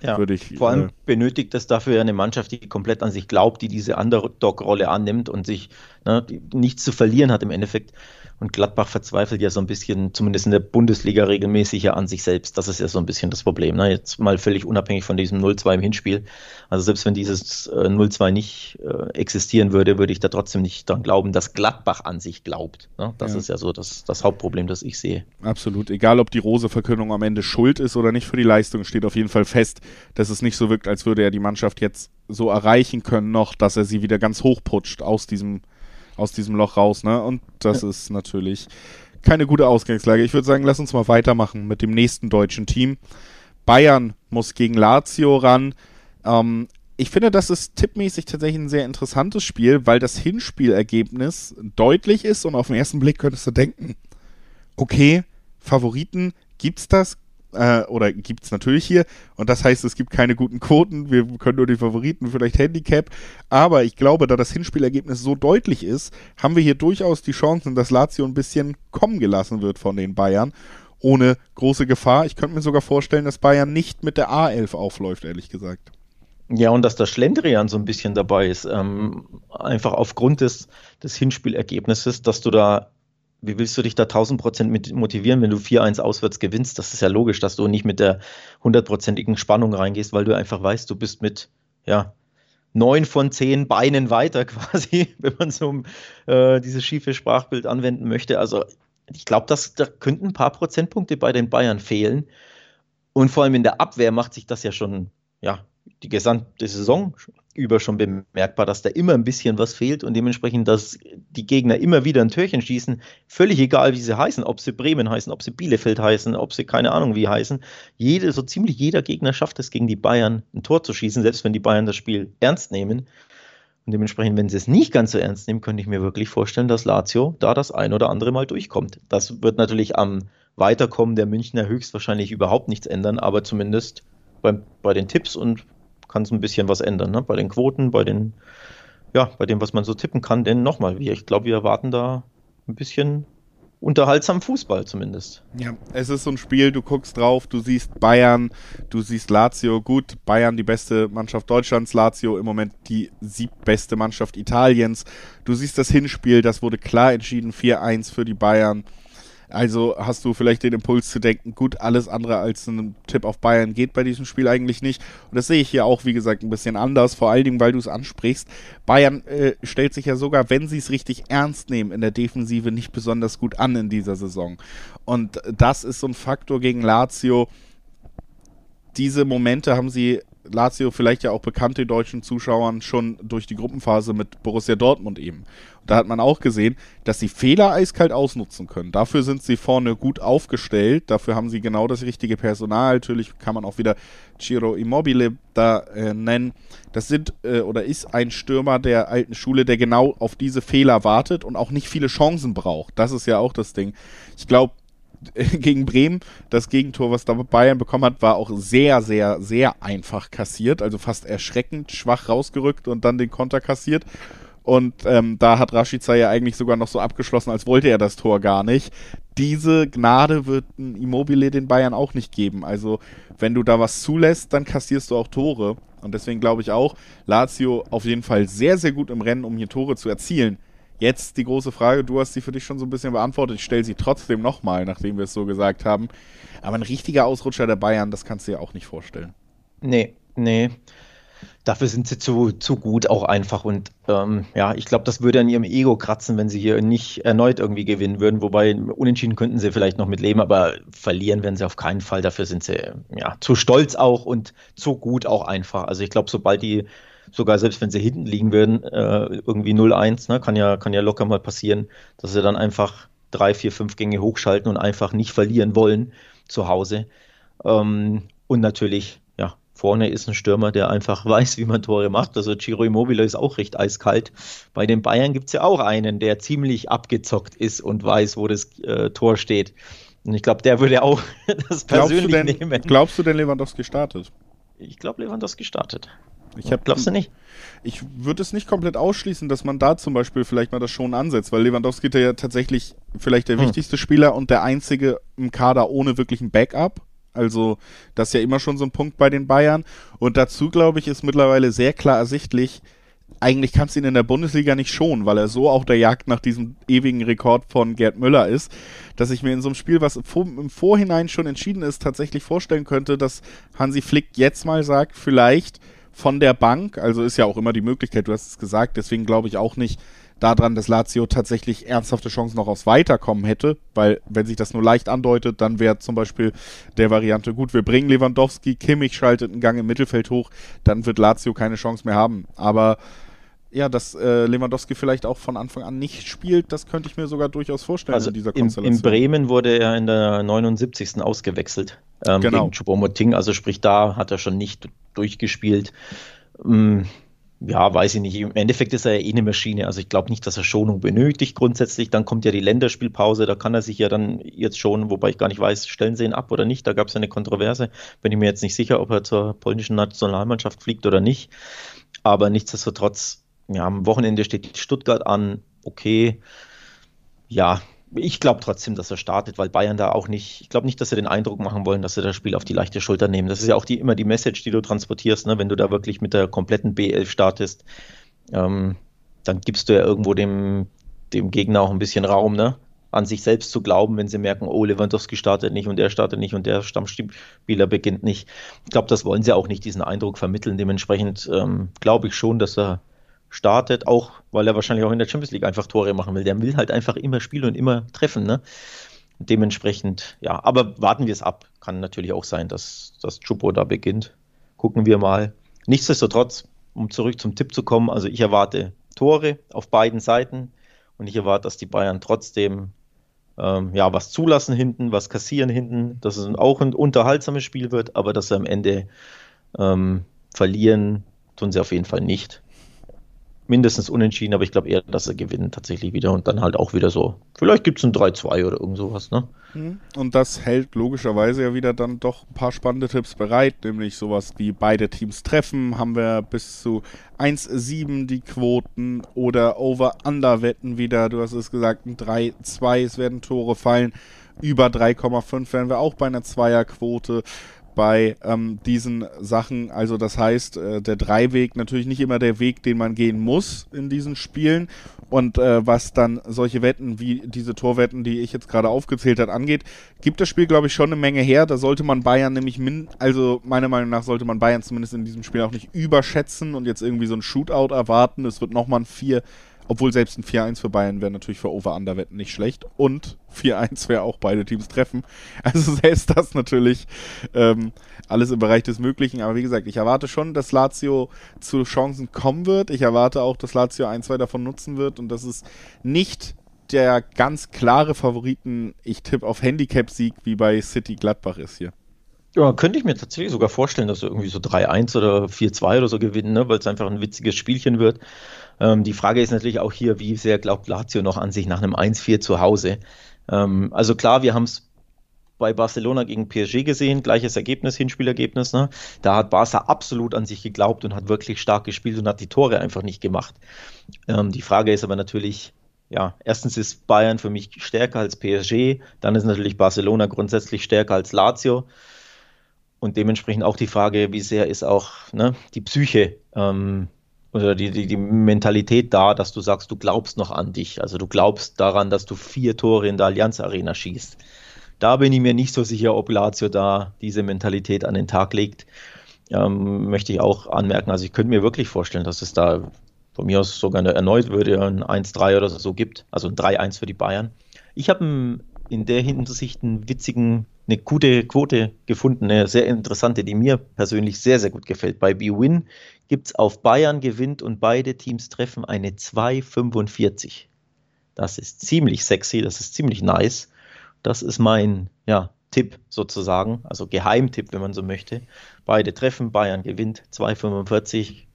Ja, ich, vor allem äh, benötigt es dafür eine Mannschaft, die komplett an sich glaubt, die diese Underdog-Rolle annimmt und sich ne, nichts zu verlieren hat im Endeffekt. Und Gladbach verzweifelt ja so ein bisschen, zumindest in der Bundesliga regelmäßig ja an sich selbst. Das ist ja so ein bisschen das Problem. Ne? Jetzt mal völlig unabhängig von diesem 0-2 im Hinspiel. Also selbst wenn dieses äh, 0-2 nicht äh, existieren würde, würde ich da trotzdem nicht dran glauben, dass Gladbach an sich glaubt. Ne? Das ja. ist ja so das, das Hauptproblem, das ich sehe. Absolut. Egal, ob die Rose-Verkündung am Ende schuld ist oder nicht für die Leistung, steht auf jeden Fall fest, dass es nicht so wirkt, als würde er die Mannschaft jetzt so erreichen können noch, dass er sie wieder ganz hochputscht aus diesem, aus diesem Loch raus. Ne? Und das ja. ist natürlich keine gute Ausgangslage. Ich würde sagen, lass uns mal weitermachen mit dem nächsten deutschen Team. Bayern muss gegen Lazio ran. Ähm, ich finde, das ist tippmäßig tatsächlich ein sehr interessantes Spiel, weil das Hinspielergebnis deutlich ist und auf den ersten Blick könntest du denken, okay, Favoriten, gibt's das? Äh, oder gibt's natürlich hier. Und das heißt, es gibt keine guten Quoten. Wir können nur die Favoriten, vielleicht Handicap. Aber ich glaube, da das Hinspielergebnis so deutlich ist, haben wir hier durchaus die Chancen, dass Lazio ein bisschen kommen gelassen wird von den Bayern. Ohne große Gefahr. Ich könnte mir sogar vorstellen, dass Bayern nicht mit der A11 aufläuft, ehrlich gesagt. Ja, und dass der Schlendrian so ein bisschen dabei ist, ähm, einfach aufgrund des, des Hinspielergebnisses, dass du da, wie willst du dich da 1000 Prozent motivieren, wenn du 4-1 auswärts gewinnst? Das ist ja logisch, dass du nicht mit der hundertprozentigen Spannung reingehst, weil du einfach weißt, du bist mit, ja, neun von zehn Beinen weiter <laughs> quasi, wenn man so äh, dieses schiefe Sprachbild anwenden möchte. Also ich glaube, da könnten ein paar Prozentpunkte bei den Bayern fehlen. Und vor allem in der Abwehr macht sich das ja schon ja, die gesamte Saison über schon bemerkbar, dass da immer ein bisschen was fehlt und dementsprechend, dass die Gegner immer wieder ein Türchen schießen, völlig egal, wie sie heißen, ob sie Bremen heißen, ob sie Bielefeld heißen, ob sie keine Ahnung wie heißen. Jede, so ziemlich jeder Gegner schafft es gegen die Bayern ein Tor zu schießen, selbst wenn die Bayern das Spiel ernst nehmen. Und dementsprechend, wenn sie es nicht ganz so ernst nehmen, könnte ich mir wirklich vorstellen, dass Lazio da das ein oder andere Mal durchkommt. Das wird natürlich am Weiterkommen der Münchner höchstwahrscheinlich überhaupt nichts ändern, aber zumindest bei, bei den Tipps und kann es ein bisschen was ändern, ne? Bei den Quoten, bei den, ja, bei dem, was man so tippen kann. Denn nochmal, ich glaube, wir erwarten da ein bisschen unterhaltsam Fußball zumindest. Ja, es ist so ein Spiel, du guckst drauf, du siehst Bayern, du siehst Lazio, gut, Bayern die beste Mannschaft Deutschlands, Lazio im Moment die siebbeste Mannschaft Italiens. Du siehst das Hinspiel, das wurde klar entschieden, 4-1 für die Bayern. Also hast du vielleicht den Impuls zu denken, gut, alles andere als ein Tipp auf Bayern geht bei diesem Spiel eigentlich nicht. Und das sehe ich hier auch, wie gesagt, ein bisschen anders, vor allen Dingen, weil du es ansprichst. Bayern äh, stellt sich ja sogar, wenn sie es richtig ernst nehmen, in der Defensive nicht besonders gut an in dieser Saison. Und das ist so ein Faktor gegen Lazio. Diese Momente haben sie Lazio vielleicht ja auch bekannte deutschen Zuschauern schon durch die Gruppenphase mit Borussia Dortmund eben. Da hat man auch gesehen, dass sie Fehler eiskalt ausnutzen können. Dafür sind sie vorne gut aufgestellt. Dafür haben sie genau das richtige Personal. Natürlich kann man auch wieder Ciro Immobile da äh, nennen. Das sind äh, oder ist ein Stürmer der alten Schule, der genau auf diese Fehler wartet und auch nicht viele Chancen braucht. Das ist ja auch das Ding. Ich glaube, <laughs> gegen Bremen. Das Gegentor, was da Bayern bekommen hat, war auch sehr, sehr, sehr einfach kassiert. Also fast erschreckend schwach rausgerückt und dann den Konter kassiert. Und ähm, da hat Rashica ja eigentlich sogar noch so abgeschlossen, als wollte er das Tor gar nicht. Diese Gnade wird ein Immobile den Bayern auch nicht geben. Also, wenn du da was zulässt, dann kassierst du auch Tore. Und deswegen glaube ich auch, Lazio auf jeden Fall sehr, sehr gut im Rennen, um hier Tore zu erzielen. Jetzt die große Frage, du hast sie für dich schon so ein bisschen beantwortet. Ich stelle sie trotzdem nochmal, nachdem wir es so gesagt haben. Aber ein richtiger Ausrutscher der Bayern, das kannst du dir auch nicht vorstellen. Nee, nee. Dafür sind sie zu, zu gut auch einfach. Und ähm, ja, ich glaube, das würde an ihrem Ego kratzen, wenn sie hier nicht erneut irgendwie gewinnen würden. Wobei unentschieden könnten sie vielleicht noch mit leben, aber verlieren werden sie auf keinen Fall. Dafür sind sie ja zu stolz auch und zu gut auch einfach. Also ich glaube, sobald die sogar selbst wenn sie hinten liegen würden, äh, irgendwie 0-1, ne, kann ja, kann ja locker mal passieren, dass sie dann einfach drei, vier, fünf Gänge hochschalten und einfach nicht verlieren wollen zu Hause. Ähm, und natürlich Vorne ist ein Stürmer, der einfach <laughs> weiß, wie man Tore macht. Also Ciro Immobile ist auch recht eiskalt. Bei den Bayern gibt es ja auch einen, der ziemlich abgezockt ist und weiß, wo das äh, Tor steht. Und ich glaube, der würde auch <laughs> das persönlich glaubst denn, nehmen. Glaubst du denn, Lewandowski startet? Ich glaube, Lewandowski startet. Ich hab, Glaubst du nicht? Ich würde es nicht komplett ausschließen, dass man da zum Beispiel vielleicht mal das schon ansetzt, weil Lewandowski ist ja tatsächlich vielleicht der hm. wichtigste Spieler und der einzige im Kader ohne wirklichen Backup. Also das ist ja immer schon so ein Punkt bei den Bayern. Und dazu, glaube ich, ist mittlerweile sehr klar ersichtlich, eigentlich kannst du ihn in der Bundesliga nicht schonen, weil er so auch der Jagd nach diesem ewigen Rekord von Gerd Müller ist, dass ich mir in so einem Spiel, was im Vorhinein schon entschieden ist, tatsächlich vorstellen könnte, dass Hansi Flick jetzt mal sagt, vielleicht von der Bank, also ist ja auch immer die Möglichkeit, du hast es gesagt, deswegen glaube ich auch nicht, daran, dass Lazio tatsächlich ernsthafte Chancen noch aufs Weiterkommen hätte, weil wenn sich das nur leicht andeutet, dann wäre zum Beispiel der Variante gut, wir bringen Lewandowski, Kimmich schaltet einen Gang im Mittelfeld hoch, dann wird Lazio keine Chance mehr haben. Aber ja, dass äh, Lewandowski vielleicht auch von Anfang an nicht spielt, das könnte ich mir sogar durchaus vorstellen also in dieser Konstellation. In Bremen wurde er in der 79. ausgewechselt ähm, genau. gegen Choupo-Moting, also sprich da hat er schon nicht durchgespielt. Ähm, ja, weiß ich nicht. Im Endeffekt ist er ja eh eine Maschine. Also ich glaube nicht, dass er Schonung benötigt grundsätzlich. Dann kommt ja die Länderspielpause, da kann er sich ja dann jetzt schonen, wobei ich gar nicht weiß, stellen sie ihn ab oder nicht. Da gab es ja eine Kontroverse. Bin ich mir jetzt nicht sicher, ob er zur polnischen Nationalmannschaft fliegt oder nicht. Aber nichtsdestotrotz ja, am Wochenende steht Stuttgart an. Okay. Ja, ich glaube trotzdem, dass er startet, weil Bayern da auch nicht, ich glaube nicht, dass sie den Eindruck machen wollen, dass sie das Spiel auf die leichte Schulter nehmen. Das ist ja auch die, immer die Message, die du transportierst, ne? wenn du da wirklich mit der kompletten B11 startest, ähm, dann gibst du ja irgendwo dem, dem Gegner auch ein bisschen Raum, ne? an sich selbst zu glauben, wenn sie merken, oh, Lewandowski startet nicht und der startet nicht und der Stammspieler beginnt nicht. Ich glaube, das wollen sie auch nicht, diesen Eindruck vermitteln. Dementsprechend ähm, glaube ich schon, dass er startet, auch weil er wahrscheinlich auch in der Champions League einfach Tore machen will. Der will halt einfach immer spielen und immer treffen. Ne? Dementsprechend, ja, aber warten wir es ab. Kann natürlich auch sein, dass das Chupo da beginnt. Gucken wir mal. Nichtsdestotrotz, um zurück zum Tipp zu kommen, also ich erwarte Tore auf beiden Seiten und ich erwarte, dass die Bayern trotzdem ähm, ja, was zulassen hinten, was kassieren hinten, dass es auch ein unterhaltsames Spiel wird, aber dass sie am Ende ähm, verlieren, tun sie auf jeden Fall nicht mindestens unentschieden, aber ich glaube eher, dass sie gewinnen tatsächlich wieder und dann halt auch wieder so. Vielleicht gibt es ein 3-2 oder irgend sowas, ne? Mhm. Und das hält logischerweise ja wieder dann doch ein paar spannende Tipps bereit, nämlich sowas wie beide Teams treffen, haben wir bis zu 1-7 die Quoten oder Over-Under-Wetten wieder, du hast es gesagt, ein 3-2, es werden Tore fallen. Über 3,5 wären wir auch bei einer Zweierquote bei ähm, diesen Sachen. Also das heißt, äh, der Dreiweg natürlich nicht immer der Weg, den man gehen muss in diesen Spielen. Und äh, was dann solche Wetten wie diese Torwetten, die ich jetzt gerade aufgezählt habe, angeht, gibt das Spiel, glaube ich, schon eine Menge her. Da sollte man Bayern nämlich, min also meiner Meinung nach sollte man Bayern zumindest in diesem Spiel auch nicht überschätzen und jetzt irgendwie so ein Shootout erwarten. Es wird nochmal ein 4 obwohl selbst ein 4-1 für Bayern wäre natürlich für Over-Under-Wetten nicht schlecht. Und 4-1 wäre auch beide Teams treffen. <laughs> Also selbst das natürlich ähm, alles im Bereich des Möglichen. Aber wie gesagt, ich erwarte schon, dass Lazio zu Chancen kommen wird. Ich erwarte auch, dass Lazio ein, zwei davon nutzen wird und dass es nicht der ganz klare Favoriten, ich tippe auf Handicap-Sieg wie bei City Gladbach ist hier. Ja, könnte ich mir tatsächlich sogar vorstellen, dass sie irgendwie so 3-1 oder 4-2 oder so gewinnen, ne? weil es einfach ein witziges Spielchen wird. Ähm, die Frage ist natürlich auch hier, wie sehr glaubt Lazio noch an sich nach einem 1-4 zu Hause? Ähm, also klar, wir haben es bei Barcelona gegen PSG gesehen, gleiches Ergebnis, Hinspielergebnis. Ne? Da hat Barca absolut an sich geglaubt und hat wirklich stark gespielt und hat die Tore einfach nicht gemacht. Ähm, die Frage ist aber natürlich, ja, erstens ist Bayern für mich stärker als PSG, dann ist natürlich Barcelona grundsätzlich stärker als Lazio. Und dementsprechend auch die Frage, wie sehr ist auch ne, die Psyche ähm, oder die, die, die Mentalität da, dass du sagst, du glaubst noch an dich. Also du glaubst daran, dass du vier Tore in der Allianz Arena schießt. Da bin ich mir nicht so sicher, ob Lazio da diese Mentalität an den Tag legt. Ähm, möchte ich auch anmerken. Also ich könnte mir wirklich vorstellen, dass es da von mir aus sogar eine, erneut würde ein 1-3 oder so gibt. Also ein 3-1 für die Bayern. Ich habe in der Hinsicht einen witzigen, eine gute Quote gefunden, eine sehr interessante, die mir persönlich sehr, sehr gut gefällt. Bei BWin gibt es auf Bayern gewinnt und beide Teams treffen eine 2,45. Das ist ziemlich sexy, das ist ziemlich nice. Das ist mein ja, Tipp sozusagen, also Geheimtipp, wenn man so möchte. Beide treffen, Bayern gewinnt 2,45.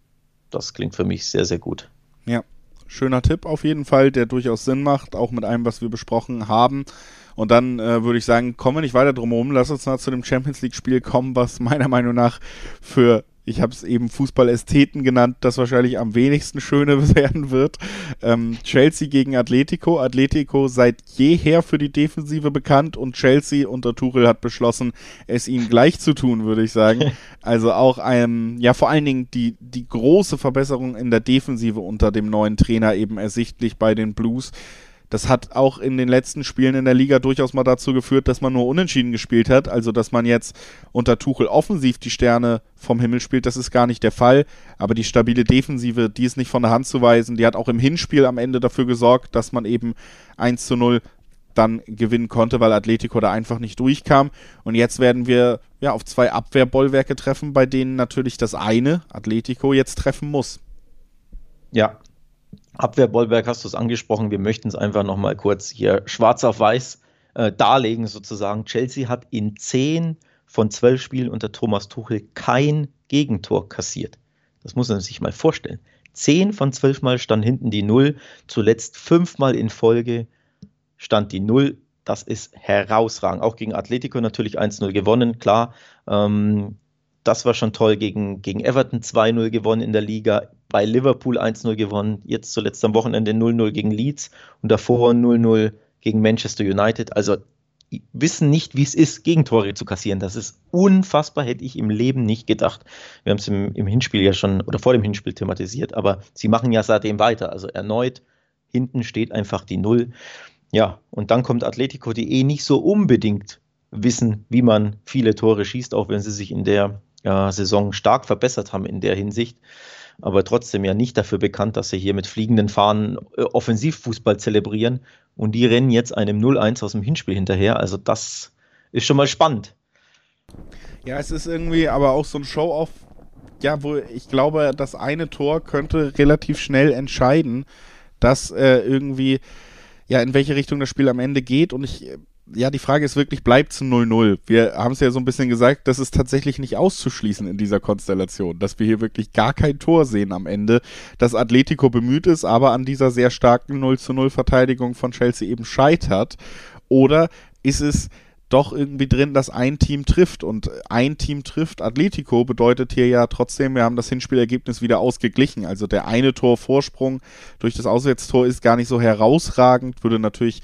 Das klingt für mich sehr, sehr gut. Ja, schöner Tipp auf jeden Fall, der durchaus Sinn macht, auch mit allem, was wir besprochen haben. Und dann äh, würde ich sagen, kommen wir nicht weiter drum herum. Lass uns mal zu dem Champions League-Spiel kommen, was meiner Meinung nach für ich habe es eben Fußballästheten genannt, das wahrscheinlich am wenigsten schöne <laughs> werden wird. Ähm, Chelsea gegen Atletico. Atletico seit jeher für die Defensive bekannt und Chelsea unter Tuchel hat beschlossen, es ihnen gleich zu tun, würde ich sagen. <laughs> Also auch ein, ja vor allen Dingen die, die große Verbesserung in der Defensive unter dem neuen Trainer eben ersichtlich bei den Blues Das hat auch in den letzten Spielen in der Liga durchaus mal dazu geführt, dass man nur unentschieden gespielt hat. Also, dass man jetzt unter Tuchel offensiv die Sterne vom Himmel spielt, das ist gar nicht der Fall. Aber die stabile Defensive, die ist nicht von der Hand zu weisen. Die hat auch im Hinspiel am Ende dafür gesorgt, dass man eben 1 zu 0 dann gewinnen konnte, weil Atletico da einfach nicht durchkam. Und jetzt werden wir ja auf zwei Abwehrbollwerke treffen, bei denen natürlich das eine, Atletico, jetzt treffen muss. Ja, Abwehrbollwerk hast du es angesprochen. Wir möchten es einfach nochmal kurz hier schwarz auf weiß äh, darlegen, sozusagen. Chelsea hat in zehn von zwölf Spielen unter Thomas Tuchel kein Gegentor kassiert. Das muss man sich mal vorstellen. Zehn von zwölf Mal stand hinten die Null, zuletzt fünfmal in Folge stand die Null. Das ist herausragend. Auch gegen Atletico natürlich 1-0 gewonnen, klar. Ähm, das war schon toll. Gegen, gegen Everton 2-0 gewonnen in der Liga. Bei Liverpool 1-0 gewonnen. Jetzt zuletzt am Wochenende 0-0 gegen Leeds und davor 0-0 gegen Manchester United. Also wissen nicht, wie es ist, Gegentore zu kassieren. Das ist unfassbar, hätte ich im Leben nicht gedacht. Wir haben es im, im Hinspiel ja schon oder vor dem Hinspiel thematisiert, aber sie machen ja seitdem weiter. Also erneut, hinten steht einfach die Null. Ja, und dann kommt Atletico, die eh nicht so unbedingt wissen, wie man viele Tore schießt, auch wenn sie sich in der äh, Saison stark verbessert haben in der Hinsicht. Aber trotzdem ja nicht dafür bekannt, dass sie hier mit fliegenden Fahnen äh, Offensivfußball zelebrieren. Und die rennen jetzt einem 0-1 aus dem Hinspiel hinterher. Also das ist schon mal spannend. Ja, es ist irgendwie aber auch so ein Show-off, ja, wo ich glaube, das eine Tor könnte relativ schnell entscheiden, dass äh, irgendwie ja, in welche Richtung das Spiel am Ende geht. Und ich, ja, die Frage ist wirklich, bleibt es 0-0? Wir haben es ja so ein bisschen gesagt, das ist tatsächlich nicht auszuschließen in dieser Konstellation, dass wir hier wirklich gar kein Tor sehen am Ende, dass Atletico bemüht ist, aber an dieser sehr starken 0-0 Verteidigung von Chelsea eben scheitert. Oder ist es doch irgendwie drin, dass ein Team trifft. Und ein Team trifft Atletico bedeutet hier ja trotzdem, wir haben das Hinspielergebnis wieder ausgeglichen. Also der eine Torvorsprung durch das Auswärtstor ist gar nicht so herausragend, würde natürlich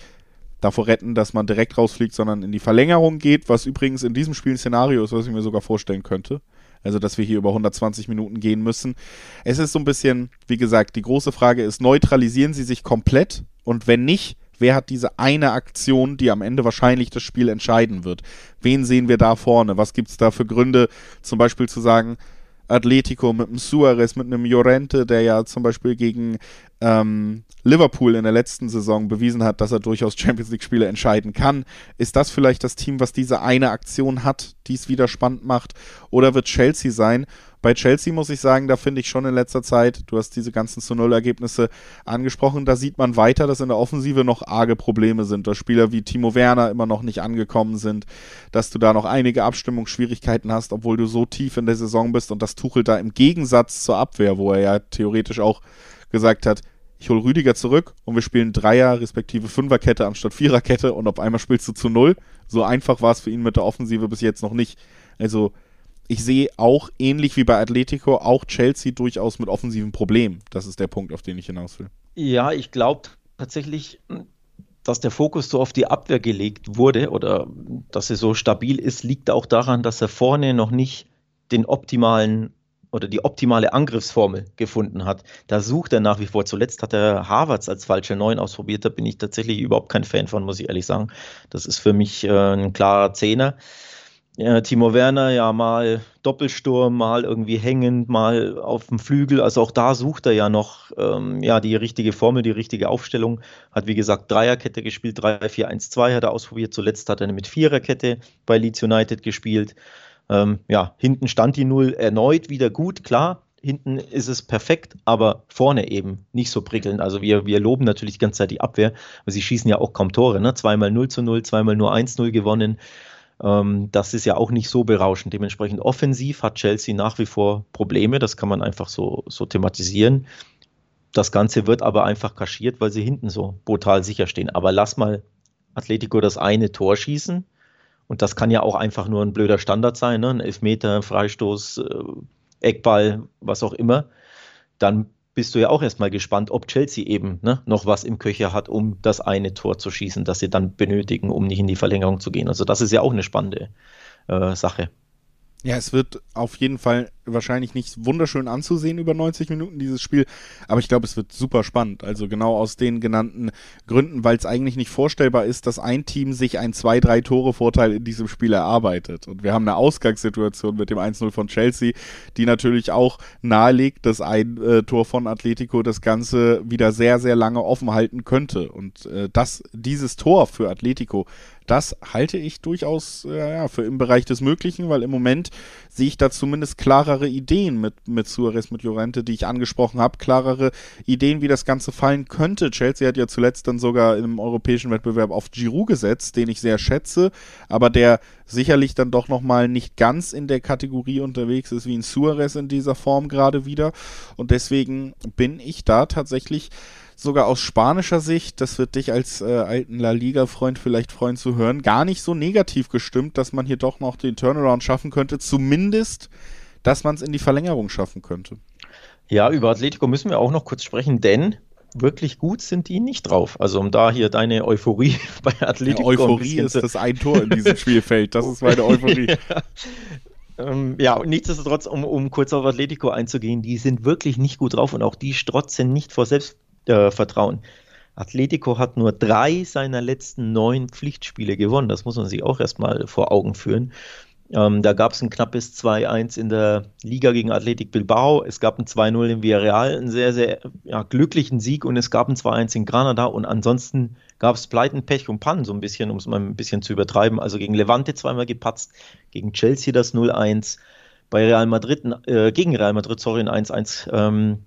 davor retten, dass man direkt rausfliegt, sondern in die Verlängerung geht, was übrigens in diesem Spiel ein Szenario ist, was ich mir sogar vorstellen könnte. Also, dass wir hier über 120 Minuten gehen müssen. Es ist so ein bisschen, wie gesagt, die große Frage ist, neutralisieren sie sich komplett? Und wenn nicht, wer hat diese eine Aktion, die am Ende wahrscheinlich das Spiel entscheiden wird. Wen sehen wir da vorne? Was gibt es da für Gründe, zum Beispiel zu sagen, Atletico mit einem Suarez, mit einem Llorente, der ja zum Beispiel gegen ähm, Liverpool in der letzten Saison bewiesen hat, dass er durchaus Champions League-Spiele entscheiden kann. Ist das vielleicht das Team, was diese eine Aktion hat, die es wieder spannend macht? Oder wird Chelsea sein? Bei Chelsea muss ich sagen, da finde ich schon in letzter Zeit, du hast diese ganzen zu Null-Ergebnisse angesprochen, da sieht man weiter, dass in der Offensive noch arge Probleme sind, dass Spieler wie Timo Werner immer noch nicht angekommen sind, dass du da noch einige Abstimmungsschwierigkeiten hast, obwohl du so tief in der Saison bist und das Tuchel da im Gegensatz zur Abwehr, wo er ja theoretisch auch gesagt hat, ich hole Rüdiger zurück und wir spielen Dreier respektive Fünferkette anstatt Viererkette und auf einmal spielst du zu Null. So einfach war es für ihn mit der Offensive bis jetzt noch nicht. Also ich sehe auch, ähnlich wie bei Atletico, auch Chelsea durchaus mit offensiven Problemen. Das ist der Punkt, auf den ich hinaus will. Ja, ich glaube tatsächlich, dass der Fokus so auf die Abwehr gelegt wurde oder dass er so stabil ist, liegt auch daran, dass er vorne noch nicht den optimalen oder die optimale Angriffsformel gefunden hat. Da sucht er nach wie vor. Zuletzt hat er Harvards als falsche Neun ausprobiert. Da bin ich tatsächlich überhaupt kein Fan von, muss ich ehrlich sagen. Das ist für mich äh, ein klarer Zehner. Ja, Timo Werner, ja, mal Doppelsturm, mal irgendwie hängend, mal auf dem Flügel. Also auch da sucht er ja noch ähm, ja, die richtige Formel, die richtige Aufstellung. Hat wie gesagt Dreierkette gespielt, 3-4-1-2 hat er ausprobiert. Zuletzt hat er mit Viererkette bei Leeds United gespielt. Ähm, ja, hinten stand die Null erneut wieder gut, klar. Hinten ist es perfekt, aber vorne eben nicht so prickelnd. Also wir, wir loben natürlich die ganze Zeit die Abwehr, weil sie schießen ja auch kaum Tore. Ne? Zweimal 0 zu 0, zweimal nur 1-0 gewonnen. Ähm, das ist ja auch nicht so berauschend. Dementsprechend offensiv hat Chelsea nach wie vor Probleme. Das kann man einfach so, so thematisieren. Das Ganze wird aber einfach kaschiert, weil sie hinten so brutal sicher stehen. Aber lass mal Atletico das eine Tor schießen. Und das kann ja auch einfach nur ein blöder Standard sein, ne? ein Elfmeter, Freistoß, äh, Eckball, was auch immer. Dann bist du ja auch erstmal gespannt, ob Chelsea eben ne, noch was im Köcher hat, um das eine Tor zu schießen, das sie dann benötigen, um nicht in die Verlängerung zu gehen. Also das ist ja auch eine spannende äh, Sache. Ja, es wird auf jeden Fall wahrscheinlich nicht wunderschön anzusehen über 90 Minuten, dieses Spiel. Aber ich glaube, es wird super spannend. Also genau aus den genannten Gründen, weil es eigentlich nicht vorstellbar ist, dass ein Team sich ein 2-3 Tore Vorteil in diesem Spiel erarbeitet. Und wir haben eine Ausgangssituation mit dem 1-0 von Chelsea, die natürlich auch nahelegt, dass ein äh, Tor von Atletico das Ganze wieder sehr, sehr lange offen halten könnte. Und äh, das, dieses Tor für Atletico das halte ich durchaus äh, ja, für im Bereich des Möglichen, weil im Moment sehe ich da zumindest klarere Ideen mit, mit Suarez, mit Llorente, die ich angesprochen habe, klarere Ideen, wie das Ganze fallen könnte. Chelsea hat ja zuletzt dann sogar im europäischen Wettbewerb auf Giroud gesetzt, den ich sehr schätze, aber der sicherlich dann doch nochmal nicht ganz in der Kategorie unterwegs ist wie ein Suarez in dieser Form gerade wieder. Und deswegen bin ich da tatsächlich sogar aus spanischer Sicht, das wird dich als äh, alten La Liga-Freund vielleicht freuen zu hören, gar nicht so negativ gestimmt, dass man hier doch noch den Turnaround schaffen könnte. Zumindest, dass man es in die Verlängerung schaffen könnte. Ja, über Atletico müssen wir auch noch kurz sprechen, denn wirklich gut sind die nicht drauf. Also um da hier deine Euphorie <laughs> bei Atletico. Ja, Euphorie ist das ein Tor in diesem Spielfeld. Das ist meine Euphorie. <laughs> ja. Ähm, ja, nichtsdestotrotz, um, um kurz auf Atletico einzugehen, die sind wirklich nicht gut drauf und auch die strotzen nicht vor Selbst äh. Atletico hat nur drei seiner letzten neun Pflichtspiele gewonnen. Das muss man sich auch erstmal vor Augen führen. Ähm, da gab es ein knappes 2-1 in der Liga gegen Athletic Bilbao. Es gab ein 2-0 in Villarreal, einen sehr, sehr ja, glücklichen Sieg und es gab ein 2-1 in Granada und ansonsten gab es Pleiten, Pech und Pannen so ein bisschen, um es mal ein bisschen zu übertreiben. Also gegen Levante zweimal gepatzt, gegen Chelsea das 0-1, bei Real Madrid, äh, gegen Real Madrid, sorry, ein 1-1 ähm,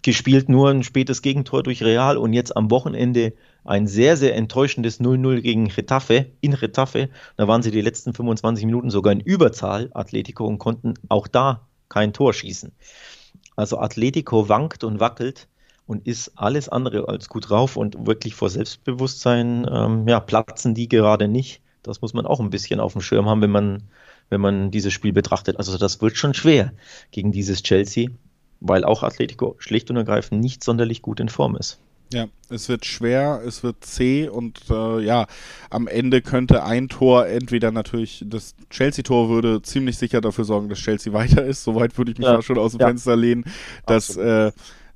gespielt, nur ein spätes Gegentor durch Real und jetzt am Wochenende ein sehr, sehr enttäuschendes 0-0 gegen Retafe, in Retafe. Da waren sie die letzten 25 Minuten sogar in Überzahl, Atletico, und konnten auch da kein Tor schießen. Also Atletico wankt und wackelt und ist alles andere als gut drauf und wirklich vor Selbstbewusstsein, ähm, ja, platzen die gerade nicht. Das muss man auch ein bisschen auf dem Schirm haben, wenn man, wenn man dieses Spiel betrachtet. Also das wird schon schwer gegen dieses Chelsea weil auch Atletico schlicht und ergreifend nicht sonderlich gut in Form ist. Ja, es wird schwer, es wird zäh und äh, ja, am Ende könnte ein Tor entweder natürlich, das Chelsea-Tor würde ziemlich sicher dafür sorgen, dass Chelsea <laughs> weiter ist. Soweit würde ich mich ja. schon aus dem ja. Fenster lehnen. Das äh,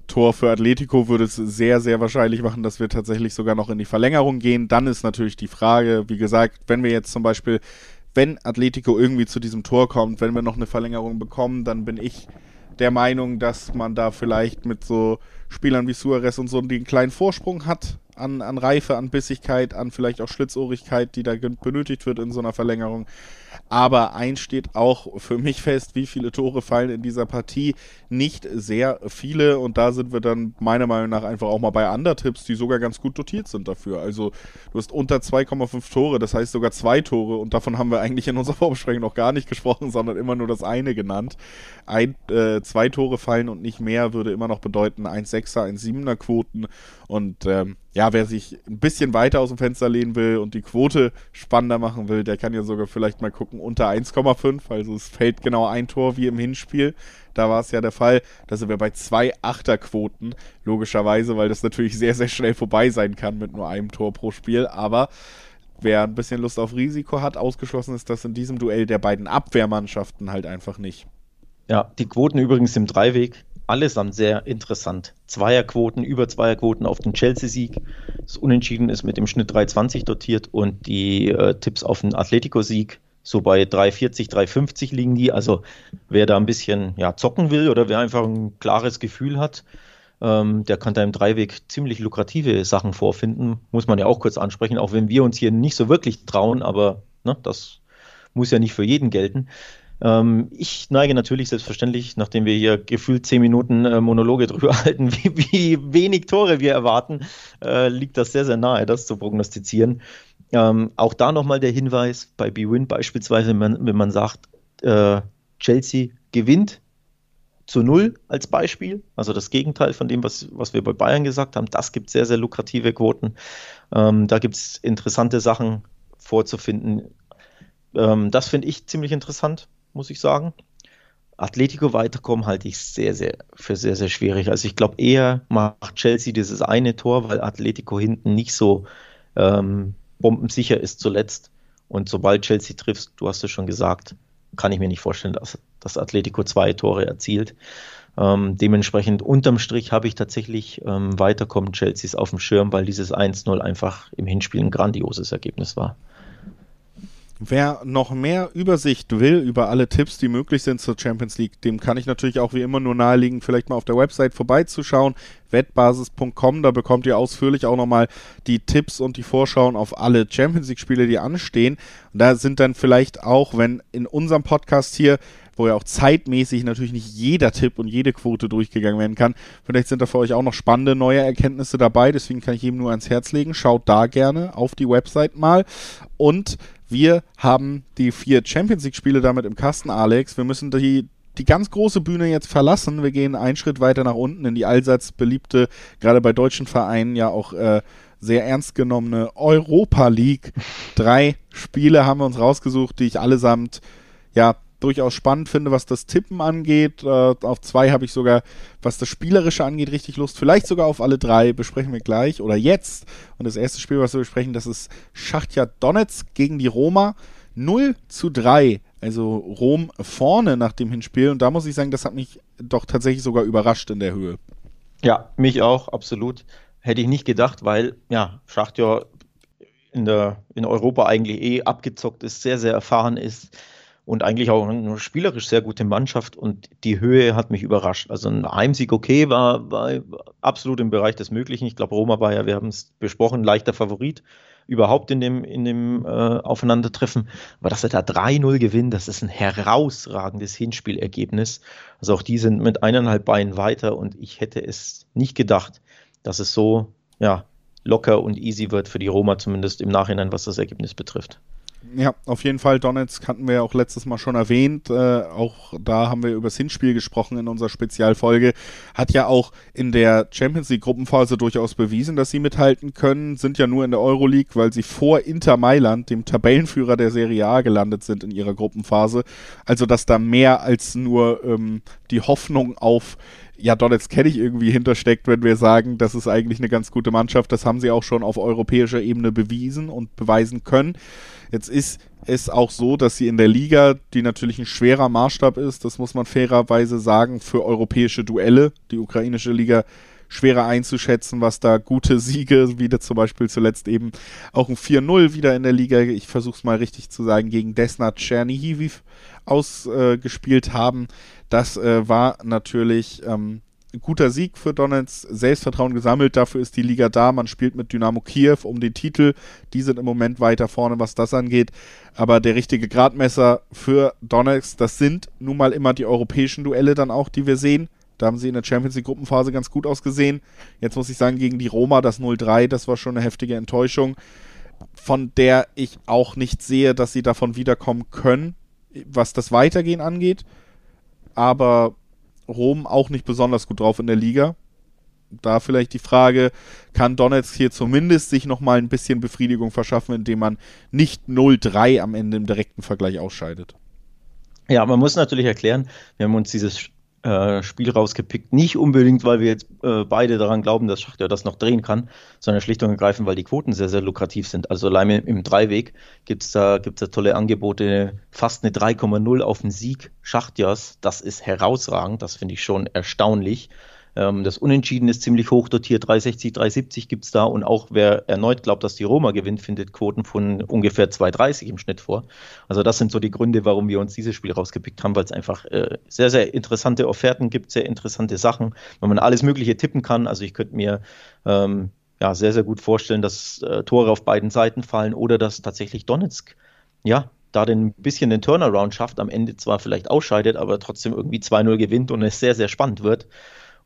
Tor für Atletico würde es sehr, sehr wahrscheinlich machen, dass wir tatsächlich sogar noch in die Verlängerung gehen. Dann ist natürlich die Frage, wie gesagt, wenn wir jetzt zum Beispiel, wenn Atletico irgendwie zu diesem Tor kommt, wenn wir noch eine Verlängerung bekommen, dann bin ich der Meinung, dass man da vielleicht mit so Spielern wie Suarez und so den kleinen Vorsprung hat an, an Reife, an Bissigkeit, an vielleicht auch Schlitzohrigkeit, die da benötigt wird in so einer Verlängerung. Aber eins steht auch für mich fest, wie viele Tore fallen in dieser Partie. Nicht sehr viele. Und da sind wir dann meiner Meinung nach einfach auch mal bei Undertipps, die sogar ganz gut dotiert sind dafür. Also du hast unter 2,5 Tore, das heißt sogar zwei Tore. Und davon haben wir eigentlich in unserer Vorbesprechung noch gar nicht gesprochen, sondern immer nur das eine genannt. Ein, äh, zwei Tore fallen und nicht mehr würde immer noch bedeuten 1,6er, 1,7er Quoten. Und ähm, ja, wer sich ein bisschen weiter aus dem Fenster lehnen will und die Quote spannender machen will, der kann ja sogar vielleicht mal gucken unter 1,5. Also es fällt genau ein Tor wie im Hinspiel. Da war es ja der Fall. Da sind wir bei zwei Achterquoten, logischerweise, weil das natürlich sehr, sehr schnell vorbei sein kann mit nur einem Tor pro Spiel. Aber wer ein bisschen Lust auf Risiko hat, ausgeschlossen ist das in diesem Duell der beiden Abwehrmannschaften halt einfach nicht. Ja, die Quoten übrigens im Dreiweg allesamt sehr interessant. Zweierquoten, über Zweierquoten auf den Chelsea-Sieg. Das Unentschieden ist mit dem Schnitt 3,20 dotiert und die äh, Tipps auf den Atletico-Sieg so bei 3,40, 3,50 liegen die. Also wer da ein bisschen ja, zocken will oder wer einfach ein klares Gefühl hat, ähm, der kann da im Dreiweg ziemlich lukrative Sachen vorfinden. Muss man ja auch kurz ansprechen, auch wenn wir uns hier nicht so wirklich trauen, aber ne, das muss ja nicht für jeden gelten. Ähm, ich neige natürlich selbstverständlich, nachdem wir hier gefühlt zehn Minuten äh, Monologe <laughs> drüber halten, wie, wie, wenig Tore wir erwarten, äh, liegt das sehr, sehr nahe, das zu prognostizieren. Ähm, auch da nochmal der Hinweis bei B-Win beispielsweise, wenn man, wenn man sagt, äh, Chelsea gewinnt zu null als Beispiel, also das Gegenteil von dem, was, was wir bei Bayern gesagt haben, das gibt sehr, sehr lukrative Quoten. Ähm, da gibt es interessante Sachen vorzufinden. Ähm, das finde ich ziemlich interessant muss ich sagen. Atletico weiterkommen halte ich sehr, sehr für sehr, sehr schwierig. Also ich glaube eher macht Chelsea dieses eine Tor, weil Atletico hinten nicht so ähm, bombensicher ist zuletzt. Und sobald Chelsea trifft, du hast es schon gesagt, kann ich mir nicht vorstellen, dass, dass Atletico zwei Tore erzielt. Ähm, dementsprechend unterm Strich habe ich tatsächlich ähm, weiterkommen Chelseas auf dem Schirm, weil dieses 1-0 einfach im Hinspiel ein grandioses Ergebnis war. Wer noch mehr Übersicht will über alle Tipps, die möglich sind zur Champions League, dem kann ich natürlich auch wie immer nur nahelegen, vielleicht mal auf der Website vorbeizuschauen, wettbasis.com, da bekommt ihr ausführlich auch nochmal die Tipps und die Vorschauen auf alle Champions League Spiele, die anstehen. Und da sind dann vielleicht auch, wenn in unserem Podcast hier wo ja auch zeitmäßig natürlich nicht jeder Tipp und jede Quote durchgegangen werden kann. Vielleicht sind da für euch auch noch spannende neue Erkenntnisse dabei, deswegen kann ich jedem nur ans Herz legen. Schaut da gerne auf die Website mal. Und wir haben die vier Champions League-Spiele damit im Kasten, Alex. Wir müssen die, die ganz große Bühne jetzt verlassen. Wir gehen einen Schritt weiter nach unten in die allseits beliebte, gerade bei deutschen Vereinen ja auch äh, sehr ernst genommene Europa League. Drei Spiele haben wir uns rausgesucht, die ich allesamt ja durchaus spannend finde, was das Tippen angeht. Äh, auf zwei habe ich sogar, was das Spielerische angeht, richtig Lust. Vielleicht sogar auf alle drei besprechen wir gleich oder jetzt. Und das erste Spiel, was wir besprechen, das ist Schachtja Donetsk gegen die Roma. 0 zu 3. Also Rom vorne nach dem Hinspiel. Und da muss ich sagen, das hat mich doch tatsächlich sogar überrascht in der Höhe. Ja, mich auch, absolut. Hätte ich nicht gedacht, weil ja, Schachtja in, in Europa eigentlich eh abgezockt ist, sehr, sehr erfahren ist und eigentlich auch eine spielerisch sehr gute Mannschaft und die Höhe hat mich überrascht. Also ein Heimsieg okay war, war absolut im Bereich des Möglichen. Ich glaube, Roma war ja, wir haben es besprochen, leichter Favorit überhaupt in dem, in dem äh, Aufeinandertreffen. Aber dass er da 3-0 gewinnt, das ist ein herausragendes Hinspielergebnis. Also auch die sind mit eineinhalb Beinen weiter und ich hätte es nicht gedacht, dass es so ja, locker und easy wird für die Roma, zumindest im Nachhinein, was das Ergebnis betrifft. Ja, auf jeden Fall. Donetsk hatten wir ja auch letztes Mal schon erwähnt. Äh, auch da haben wir über das Hinspiel gesprochen in unserer Spezialfolge. Hat ja auch in der Champions League Gruppenphase durchaus bewiesen, dass sie mithalten können. Sind ja nur in der Euroleague, weil sie vor Inter Mailand, dem Tabellenführer der Serie A, gelandet sind in ihrer Gruppenphase. Also, dass da mehr als nur ähm, die Hoffnung auf ja, Donetsk kenne ich irgendwie hintersteckt, wenn wir sagen, das ist eigentlich eine ganz gute Mannschaft. Das haben sie auch schon auf europäischer Ebene bewiesen und beweisen können. Jetzt ist es auch so, dass sie in der Liga, die natürlich ein schwerer Maßstab ist, das muss man fairerweise sagen, für europäische Duelle, die ukrainische Liga schwerer einzuschätzen, was da gute Siege, wie zum Beispiel zuletzt eben auch ein 4-0 wieder in der Liga, ich versuche es mal richtig zu sagen, gegen Desna Tschernihiv ausgespielt äh, haben. Das äh, war natürlich ähm, guter Sieg für Donetsk, Selbstvertrauen gesammelt, dafür ist die Liga da, man spielt mit Dynamo Kiew um den Titel, die sind im Moment weiter vorne, was das angeht, aber der richtige Gradmesser für Donetsk, das sind nun mal immer die europäischen Duelle dann auch, die wir sehen, da haben sie in der Champions League Gruppenphase ganz gut ausgesehen, jetzt muss ich sagen, gegen die Roma, das 0-3, das war schon eine heftige Enttäuschung, von der ich auch nicht sehe, dass sie davon wiederkommen können, was das Weitergehen angeht, aber Rom auch nicht besonders gut drauf in der Liga. Da vielleicht die Frage, kann Donetsk hier zumindest sich nochmal ein bisschen Befriedigung verschaffen, indem man nicht 0-3 am Ende im direkten Vergleich ausscheidet? Ja, man muss natürlich erklären, wir haben uns dieses äh, Spiel rausgepickt. Nicht unbedingt, weil wir jetzt äh, beide daran glauben, dass Schachter das noch drehen kann, sondern schlicht und ergreifend, weil die Quoten sehr, sehr lukrativ sind. Also allein im, im Dreiweg gibt es da, gibt's da tolle Angebote, fast eine 3,0 auf den Sieg Schachtjas. Das ist herausragend, das finde ich schon erstaunlich. Ähm, das Unentschieden ist ziemlich hoch dotiert, 360, 370 gibt es da und auch wer erneut glaubt, dass die Roma gewinnt, findet Quoten von ungefähr 230 im Schnitt vor. Also das sind so die Gründe, warum wir uns dieses Spiel rausgepickt haben, weil es einfach äh, sehr, sehr interessante Offerten gibt, sehr interessante Sachen, wenn man alles Mögliche tippen kann. Also ich könnte mir ähm, ja, sehr, sehr gut vorstellen, dass äh, Tore auf beiden Seiten fallen oder dass tatsächlich Donetsk ja, da ein bisschen den Turnaround schafft, am Ende zwar vielleicht ausscheidet, aber trotzdem irgendwie 2-0 gewinnt und es sehr, sehr spannend wird.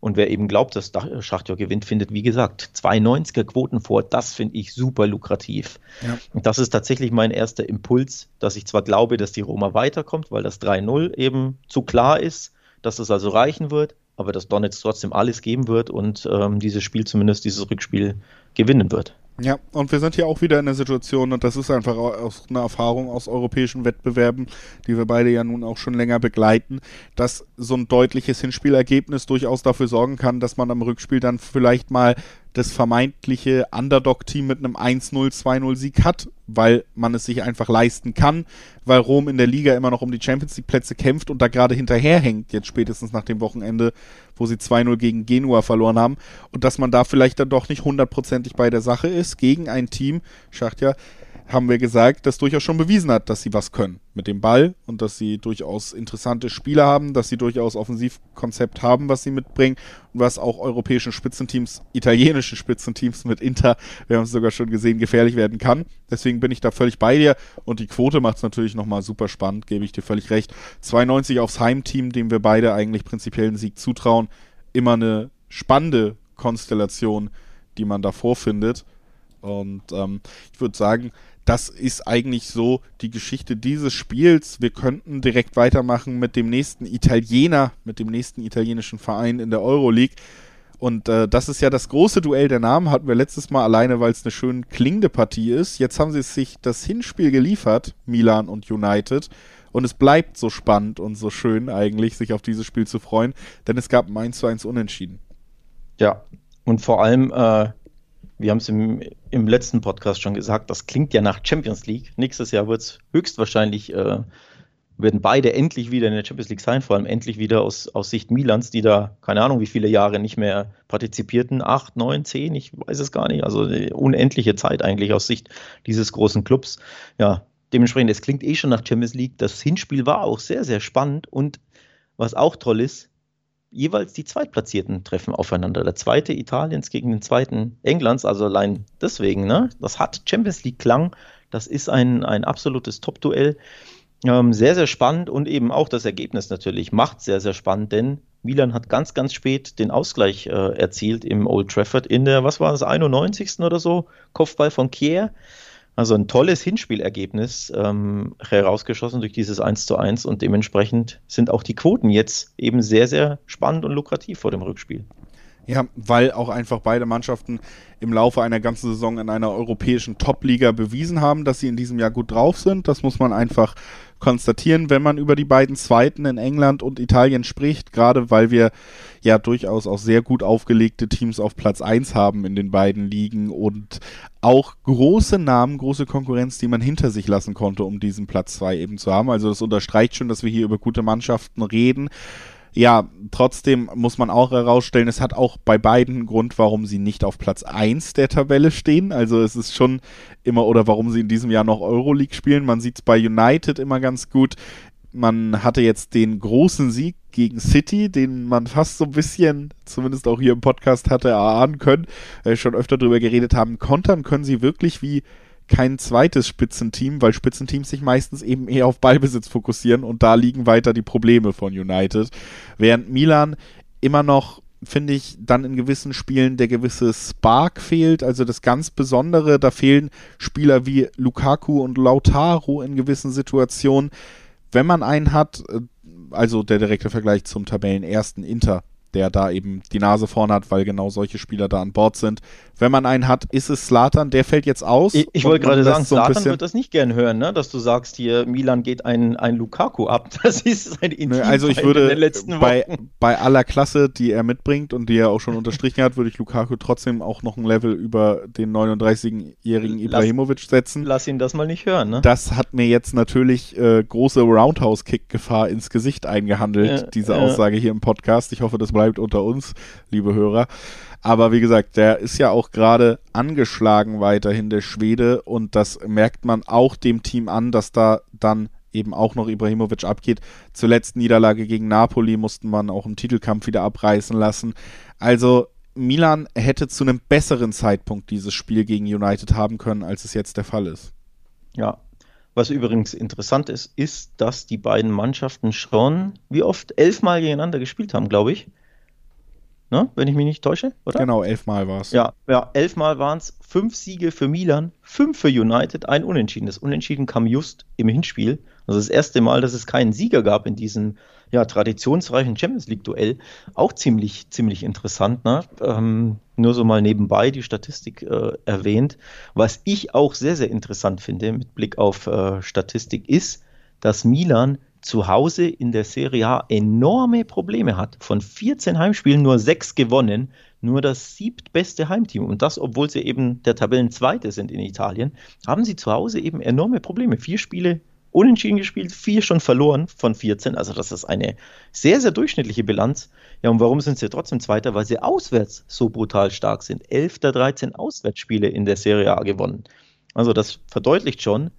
Und wer eben glaubt, dass Schachtjör gewinnt, findet, wie gesagt, 2,90er Quoten vor. Das finde ich super lukrativ. Ja. Und das ist tatsächlich mein erster Impuls, dass ich zwar glaube, dass die Roma weiterkommt, weil das 3-0 eben zu klar ist, dass es also reichen wird, aber dass Donetsk trotzdem alles geben wird und ähm, dieses Spiel, zumindest dieses Rückspiel, gewinnen wird. Ja, und wir sind hier auch wieder in der Situation, und das ist einfach aus einer Erfahrung aus europäischen Wettbewerben, die wir beide ja nun auch schon länger begleiten, dass so ein deutliches Hinspielergebnis durchaus dafür sorgen kann, dass man am Rückspiel dann vielleicht mal das vermeintliche Underdog-Team mit einem 1-0, 2-0-Sieg hat, weil man es sich einfach leisten kann, weil Rom in der Liga immer noch um die Champions League-Plätze kämpft und da gerade hinterherhängt, jetzt spätestens nach dem Wochenende, wo sie 2-0 gegen Genua verloren haben. Und dass man da vielleicht dann doch nicht hundertprozentig bei der Sache ist, gegen ein Team, Schachtja, haben wir gesagt, das durchaus schon bewiesen hat, dass sie was können mit dem Ball und dass sie durchaus interessante Spieler haben, dass sie durchaus Offensivkonzept haben, was sie mitbringen und was auch europäischen Spitzenteams, italienischen Spitzenteams mit Inter, wir haben es sogar schon gesehen, gefährlich werden kann. Deswegen bin ich da völlig bei dir und die Quote macht es natürlich nochmal super spannend, gebe ich dir völlig recht. 92 aufs Heimteam, dem wir beide eigentlich prinzipiell einen Sieg zutrauen, immer eine spannende Konstellation, die man da vorfindet. Und ähm, ich würde sagen, das ist eigentlich so die Geschichte dieses Spiels. Wir könnten direkt weitermachen mit dem nächsten Italiener, mit dem nächsten italienischen Verein in der Euroleague. Und äh, das ist ja das große Duell der Namen, hatten wir letztes Mal alleine, weil es eine schön klingende Partie ist. Jetzt haben sie sich das Hinspiel geliefert, Milan und United. Und es bleibt so spannend und so schön eigentlich, sich auf dieses Spiel zu freuen, denn es gab ein 1 zu 1 Unentschieden. Ja, und vor allem äh, wir haben es im, im letzten Podcast schon gesagt, das klingt ja nach Champions League. Nächstes Jahr wird es höchstwahrscheinlich, äh, werden beide endlich wieder in der Champions League sein, vor allem endlich wieder aus, aus Sicht Milans, die da, keine Ahnung, wie viele Jahre nicht mehr partizipierten, acht, neun, zehn, ich weiß es gar nicht, also unendliche Zeit eigentlich aus Sicht dieses großen Clubs. Ja, dementsprechend, es klingt eh schon nach Champions League. Das Hinspiel war auch sehr, sehr spannend und was auch toll ist, jeweils die Zweitplatzierten treffen aufeinander. Der zweite Italiens gegen den zweiten Englands, also allein deswegen, ne? Das hat Champions League Klang. Das ist ein, ein absolutes Top-Duell. Ähm, sehr, sehr spannend und eben auch das Ergebnis natürlich macht sehr, sehr spannend, denn Milan hat ganz, ganz spät den Ausgleich äh, erzielt im Old Trafford in der, was war das, 91. oder so, Kopfball von Kier. Also ein tolles Hinspielergebnis ähm, herausgeschossen durch dieses 1 zu 1 und dementsprechend sind auch die Quoten jetzt eben sehr, sehr spannend und lukrativ vor dem Rückspiel. Ja, weil auch einfach beide Mannschaften im Laufe einer ganzen Saison in einer europäischen Top-Liga bewiesen haben, dass sie in diesem Jahr gut drauf sind. Das muss man einfach konstatieren, wenn man über die beiden Zweiten in England und Italien spricht, gerade weil wir ja durchaus auch sehr gut aufgelegte Teams auf Platz 1 haben in den beiden Ligen und auch große Namen, große Konkurrenz, die man hinter sich lassen konnte, um diesen Platz 2 eben zu haben. Also das unterstreicht schon, dass wir hier über gute Mannschaften reden ja, trotzdem muss man auch herausstellen, es hat auch bei beiden einen Grund, warum sie nicht auf Platz 1 der Tabelle stehen. Also es ist schon immer, oder warum sie in diesem Jahr noch Euroleague spielen. Man sieht es bei United immer ganz gut. Man hatte jetzt den großen Sieg gegen City, den man fast so ein bisschen, zumindest auch hier im Podcast hatte erahnen können, äh, schon öfter drüber geredet haben. Kontern können sie wirklich wie kein zweites Spitzenteam, weil Spitzenteams sich meistens eben eher auf Ballbesitz fokussieren und da liegen weiter die Probleme von United. Während Milan immer noch finde ich, dann in gewissen Spielen der gewisse Spark fehlt, also das ganz Besondere, da fehlen Spieler wie Lukaku und Lautaro in gewissen Situationen. Wenn man einen hat, äh, also der direkte Vergleich zum Tabellenersten Inter, der da eben die Nase vorn hat, weil genau solche Spieler da an Bord sind. Wenn man einen hat, ist es Slatan, der fällt jetzt aus. Ich, ich wollte gerade sagen, so Slatan wird das nicht gern hören, ne? dass du sagst, hier Milan geht ein, ein Lukaku ab. <laughs> Das ist ein Intim Also ich würde bei, bei aller Klasse, die er mitbringt und die er auch schon unterstrichen hat, würde ich Lukaku trotzdem auch noch ein Level über den 39-jährigen Ibrahimovic setzen. Lass ihn das mal nicht hören, ne? Das hat mir jetzt natürlich äh, große Roundhouse-Kick-Gefahr ins Gesicht eingehandelt, ja, diese ja. Aussage hier im Podcast. Ich hoffe, das bleibt unter uns, liebe Hörer. Aber wie gesagt, der ist ja auch gerade angeschlagen weiterhin, der Schwede. Und das merkt man auch dem Team an, dass da dann eben auch noch Ibrahimovic abgeht. Zuletzt Niederlage gegen Napoli mussten man auch im Titelkampf wieder abreißen lassen. Also Milan hätte zu einem besseren Zeitpunkt dieses Spiel gegen United haben können, als es jetzt der Fall ist. Ja. Was übrigens interessant ist, ist, dass die beiden Mannschaften schon, wie oft, elfmal gegeneinander gespielt haben, glaube ich ne? wenn ich mich nicht täusche, oder? Genau, elfmal war es. Ja, ja, elfmal waren es. Fünf Siege für Milan, fünf für United, ein Unentschieden. Das Unentschieden kam just im Hinspiel. Also das erste Mal, dass es keinen Sieger gab in diesem ja, traditionsreichen Champions League-Duell. Auch ziemlich, ziemlich interessant. Ne? Ähm, nur so mal nebenbei die Statistik äh, erwähnt. Was ich auch sehr, sehr interessant finde mit Blick auf äh, Statistik ist, dass Milan zu Hause in der Serie A enorme Probleme hat. Von 14 Heimspielen nur sechs gewonnen, nur das siebtbeste Heimteam. Und das, obwohl sie eben der Tabellenzweite sind in Italien, haben sie zu Hause eben enorme Probleme. Vier Spiele unentschieden gespielt, vier schon verloren von 14. Also das ist eine sehr, sehr durchschnittliche Bilanz. Ja, und warum sind sie trotzdem Zweiter? Weil sie auswärts so brutal stark sind. Elf der 13 Auswärtsspiele in der Serie A gewonnen. Also das verdeutlicht schon,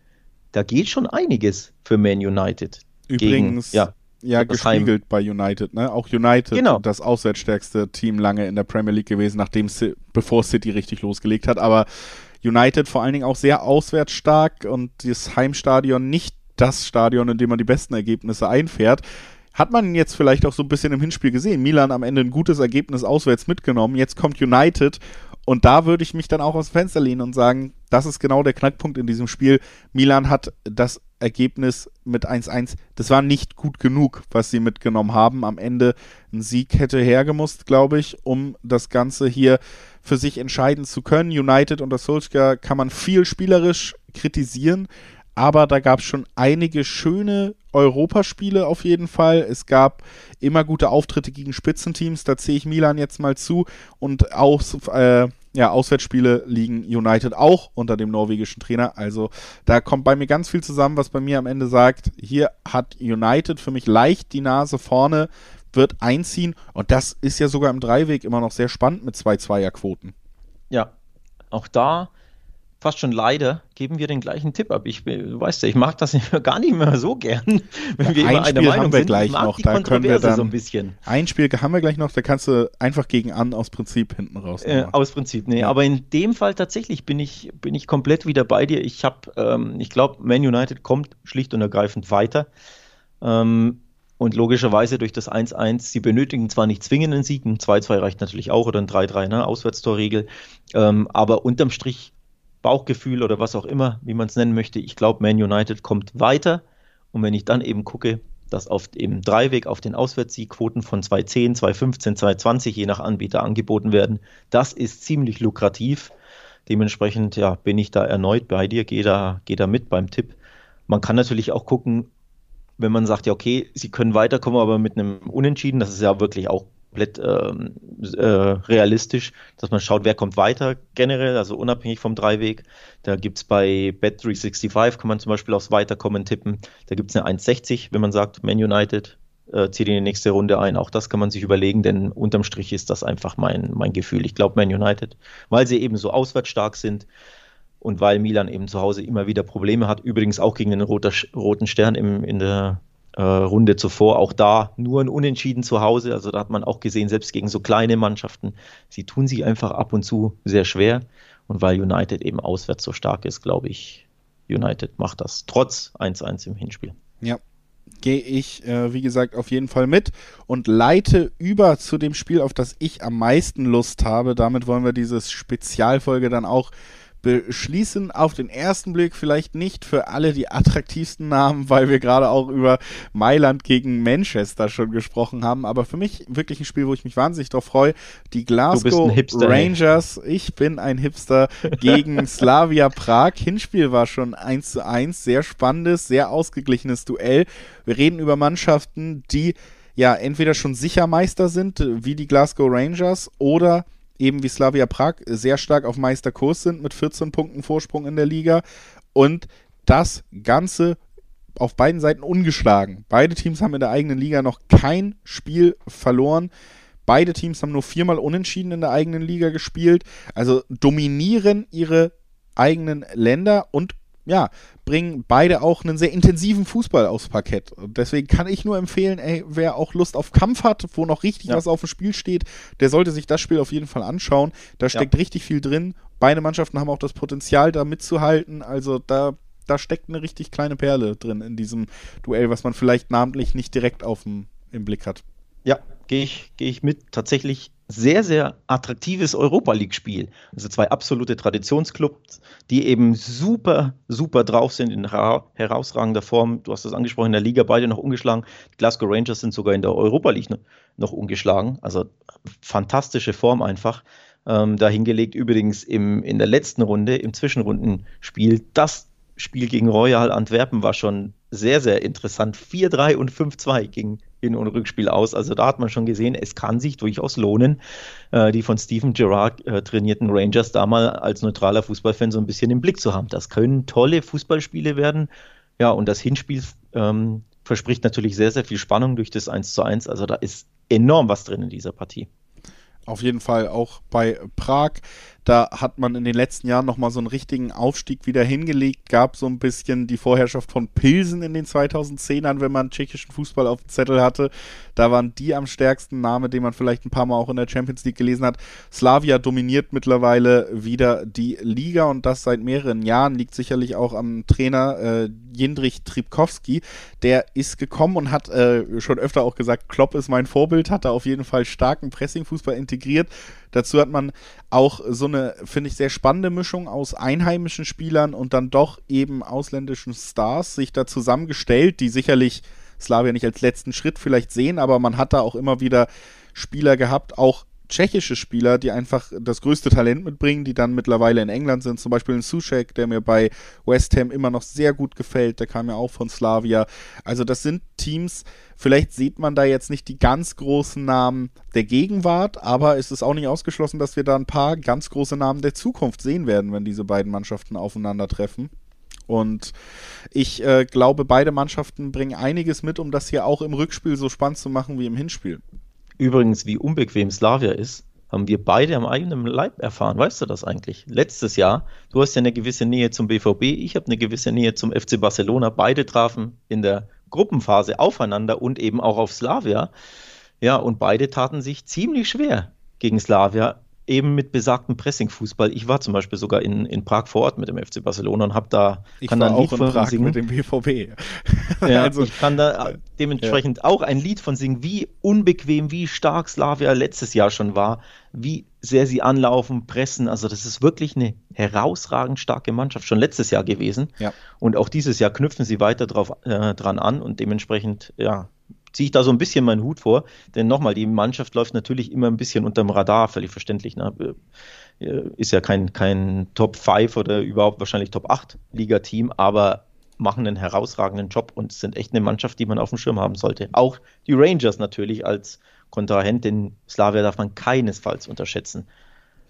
da geht schon einiges für Man United. Übrigens, gegen, ja, ja gespiegelt Heim. bei United, ne? Auch United, genau. das auswärtsstärkste Team lange in der Premier League gewesen, nachdem bevor City richtig losgelegt hat. Aber United vor allen Dingen auch sehr auswärts stark und das Heimstadion nicht das Stadion, in dem man die besten Ergebnisse einfährt. Hat man jetzt vielleicht auch so ein bisschen im Hinspiel gesehen. Milan am Ende ein gutes Ergebnis auswärts mitgenommen. Jetzt kommt United und da würde ich mich dann auch aus dem Fenster lehnen und sagen, das ist genau der Knackpunkt in diesem Spiel. Milan hat das Ergebnis mit 1-1, das war nicht gut genug, was sie mitgenommen haben. Am Ende ein Sieg hätte hergemusst, glaube ich, um das Ganze hier für sich entscheiden zu können. United unter Solskjaer kann man viel spielerisch kritisieren, aber da gab es schon einige schöne Europaspiele auf jeden Fall. Es gab immer gute Auftritte gegen Spitzenteams, da zähle ich Milan jetzt mal zu. Und auch äh, ja, Auswärtsspiele liegen United auch unter dem norwegischen Trainer. Also da kommt bei mir ganz viel zusammen, was bei mir am Ende sagt, hier hat United für mich leicht die Nase vorne, wird einziehen. Und das ist ja sogar im Dreiweg immer noch sehr spannend mit zwei Zweierquoten. Ja, auch da fast schon leider geben wir den gleichen Tipp ab. Ich, du weißt ja, ich mag das <laughs> gar nicht mehr so gern, wenn wir immer eine Meinung haben wir sind. gleich noch, da können wir dann so ein bisschen. Ein Spiel haben wir gleich noch, da kannst du einfach gegen an aus Prinzip hinten raus. Äh, aus Prinzip, nee, ja. aber in dem Fall tatsächlich bin ich, bin ich komplett wieder bei dir. Ich habe, ähm, ich glaube, Man United kommt schlicht und ergreifend weiter. Ähm, und logischerweise durch das 1-1, sie benötigen zwar nicht zwingend einen Sieg, ein 2-2 reicht natürlich auch oder ein 3-3, ne, Auswärtstorregel, ähm, aber unterm Strich Bauchgefühl oder was auch immer, wie man es nennen möchte. Ich glaube, Man United kommt weiter. Und wenn ich dann eben gucke, dass auf dem Dreiweg auf den Auswärtssieg Quoten von 210, 215, 220 je nach Anbieter angeboten werden, das ist ziemlich lukrativ. Dementsprechend ja, bin ich da erneut bei dir, gehe da, geh da mit beim Tipp. Man kann natürlich auch gucken, wenn man sagt, ja, okay, sie können weiterkommen, aber mit einem Unentschieden, das ist ja wirklich auch komplett ähm, äh, realistisch, dass man schaut, wer kommt weiter generell, also unabhängig vom Dreiweg. Da gibt es bei Bet365, kann man zum Beispiel aufs Weiterkommen tippen. Da gibt es eine 1,60, wenn man sagt, Man United äh, zieht in die nächste Runde ein. Auch das kann man sich überlegen, denn unterm Strich ist das einfach mein, mein Gefühl. Ich glaube Man United, weil sie eben so auswärts stark sind und weil Milan eben zu Hause immer wieder Probleme hat. Übrigens auch gegen den roten Stern im, in der äh, Runde zuvor. Auch da nur ein Unentschieden zu Hause. Also da hat man auch gesehen, selbst gegen so kleine Mannschaften, sie tun sich einfach ab und zu sehr schwer. Und weil United eben auswärts so stark ist, glaube ich, United macht das trotz 1-1 im Hinspiel. Ja, gehe ich, äh, wie gesagt, auf jeden Fall mit und leite über zu dem Spiel, auf das ich am meisten Lust habe. Damit wollen wir dieses Spezialfolge dann auch beschließen auf den ersten Blick vielleicht nicht für alle die attraktivsten Namen, weil wir gerade auch über Mailand gegen Manchester schon gesprochen haben, aber für mich wirklich ein Spiel, wo ich mich wahnsinnig drauf freue. Die Glasgow Hipster, Rangers, ey. ich bin ein Hipster <laughs> gegen Slavia Prag. Hinspiel war schon 1 zu 1, sehr spannendes, sehr ausgeglichenes Duell. Wir reden über Mannschaften, die ja entweder schon sicher Meister sind, wie die Glasgow Rangers, oder eben wie Slavia Prag sehr stark auf Meisterkurs sind mit 14 Punkten Vorsprung in der Liga und das Ganze auf beiden Seiten ungeschlagen. Beide Teams haben in der eigenen Liga noch kein Spiel verloren. Beide Teams haben nur viermal unentschieden in der eigenen Liga gespielt. Also dominieren ihre eigenen Länder und ja, bringen beide auch einen sehr intensiven Fußball aufs Parkett. Und deswegen kann ich nur empfehlen, ey, wer auch Lust auf Kampf hat, wo noch richtig ja. was auf dem Spiel steht, der sollte sich das Spiel auf jeden Fall anschauen. Da steckt ja. richtig viel drin. Beide Mannschaften haben auch das Potenzial, da mitzuhalten. Also da, da steckt eine richtig kleine Perle drin in diesem Duell, was man vielleicht namentlich nicht direkt auf dem, im Blick hat. Ja, gehe ich, geh ich mit. Tatsächlich sehr, sehr attraktives Europa League-Spiel. Also zwei absolute Traditionsclubs, die eben super, super drauf sind in herausragender Form. Du hast das angesprochen, in der Liga beide noch ungeschlagen. Die Glasgow Rangers sind sogar in der Europa League noch ungeschlagen. Also fantastische Form einfach. Ähm, dahingelegt übrigens im, in der letzten Runde, im Zwischenrundenspiel. Das Spiel gegen Royal Antwerpen war schon sehr, sehr interessant. 4-3 und 5-2 ging Hin- und Rückspiel aus. Also da hat man schon gesehen, es kann sich durchaus lohnen, äh, die von Stephen Gerrard äh, trainierten Rangers da mal als neutraler Fußballfan so ein bisschen im Blick zu haben. Das können tolle Fußballspiele werden. Ja, und das Hinspiel ähm, verspricht natürlich sehr, sehr viel Spannung durch das 1 zu 1. Also da ist enorm was drin in dieser Partie. Auf jeden Fall auch bei Prag. Da hat man in den letzten Jahren nochmal so einen richtigen Aufstieg wieder hingelegt. Gab so ein bisschen die Vorherrschaft von Pilsen in den 2010ern, wenn man tschechischen Fußball auf dem Zettel hatte. Da waren die am stärksten Name, den man vielleicht ein paar Mal auch in der Champions League gelesen hat. Slavia dominiert mittlerweile wieder die Liga und das seit mehreren Jahren. Liegt sicherlich auch am Trainer äh, Jindrich Tripkowski. Der ist gekommen und hat äh, schon öfter auch gesagt, Klopp ist mein Vorbild, hat da auf jeden Fall starken Pressing-Fußball integriert. Dazu hat man auch so eine, finde ich, sehr spannende Mischung aus einheimischen Spielern und dann doch eben ausländischen Stars sich da zusammengestellt, die sicherlich Slavia nicht als letzten Schritt vielleicht sehen, aber man hat da auch immer wieder Spieler gehabt, auch tschechische Spieler, die einfach das größte Talent mitbringen, die dann mittlerweile in England sind. Zum Beispiel ein Sushek, der mir bei West Ham immer noch sehr gut gefällt. Der kam ja auch von Slavia. Also das sind Teams, vielleicht sieht man da jetzt nicht die ganz großen Namen der Gegenwart, aber es ist auch nicht ausgeschlossen, dass wir da ein paar ganz große Namen der Zukunft sehen werden, wenn diese beiden Mannschaften aufeinandertreffen. Und ich äh, glaube, beide Mannschaften bringen einiges mit, um das hier auch im Rückspiel so spannend zu machen wie im Hinspiel. Übrigens, wie unbequem Slavia ist, haben wir beide am eigenen Leib erfahren. Weißt du das eigentlich? Letztes Jahr, du hast ja eine gewisse Nähe zum BVB, ich habe eine gewisse Nähe zum FC Barcelona. Beide trafen in der Gruppenphase aufeinander und eben auch auf Slavia. Ja, und beide taten sich ziemlich schwer gegen Slavia eben mit besagtem Pressing-Fußball. Ich war zum Beispiel sogar in, in Prag vor Ort mit dem FC Barcelona und habe da ich kann war da ein Lied auch in Prag singen. mit dem BVB. Ja, <laughs> also, ich kann da dementsprechend ja. auch ein Lied von singen, wie unbequem, wie stark Slavia letztes Jahr schon war, wie sehr sie anlaufen, pressen. Also das ist wirklich eine herausragend starke Mannschaft, schon letztes Jahr gewesen. Ja. Und auch dieses Jahr knüpfen sie weiter drauf, äh, dran an und dementsprechend, ja, ziehe ich da so ein bisschen meinen Hut vor. Denn nochmal, die Mannschaft läuft natürlich immer ein bisschen unterm Radar, völlig verständlich. Ne? Äh, ist ja kein, kein Top 5 oder überhaupt wahrscheinlich Top 8 Liga-Team, aber machen einen herausragenden Job und sind echt eine Mannschaft, die man auf dem Schirm haben sollte. Auch die Rangers natürlich als Kontrahent, den Slavia darf man keinesfalls unterschätzen.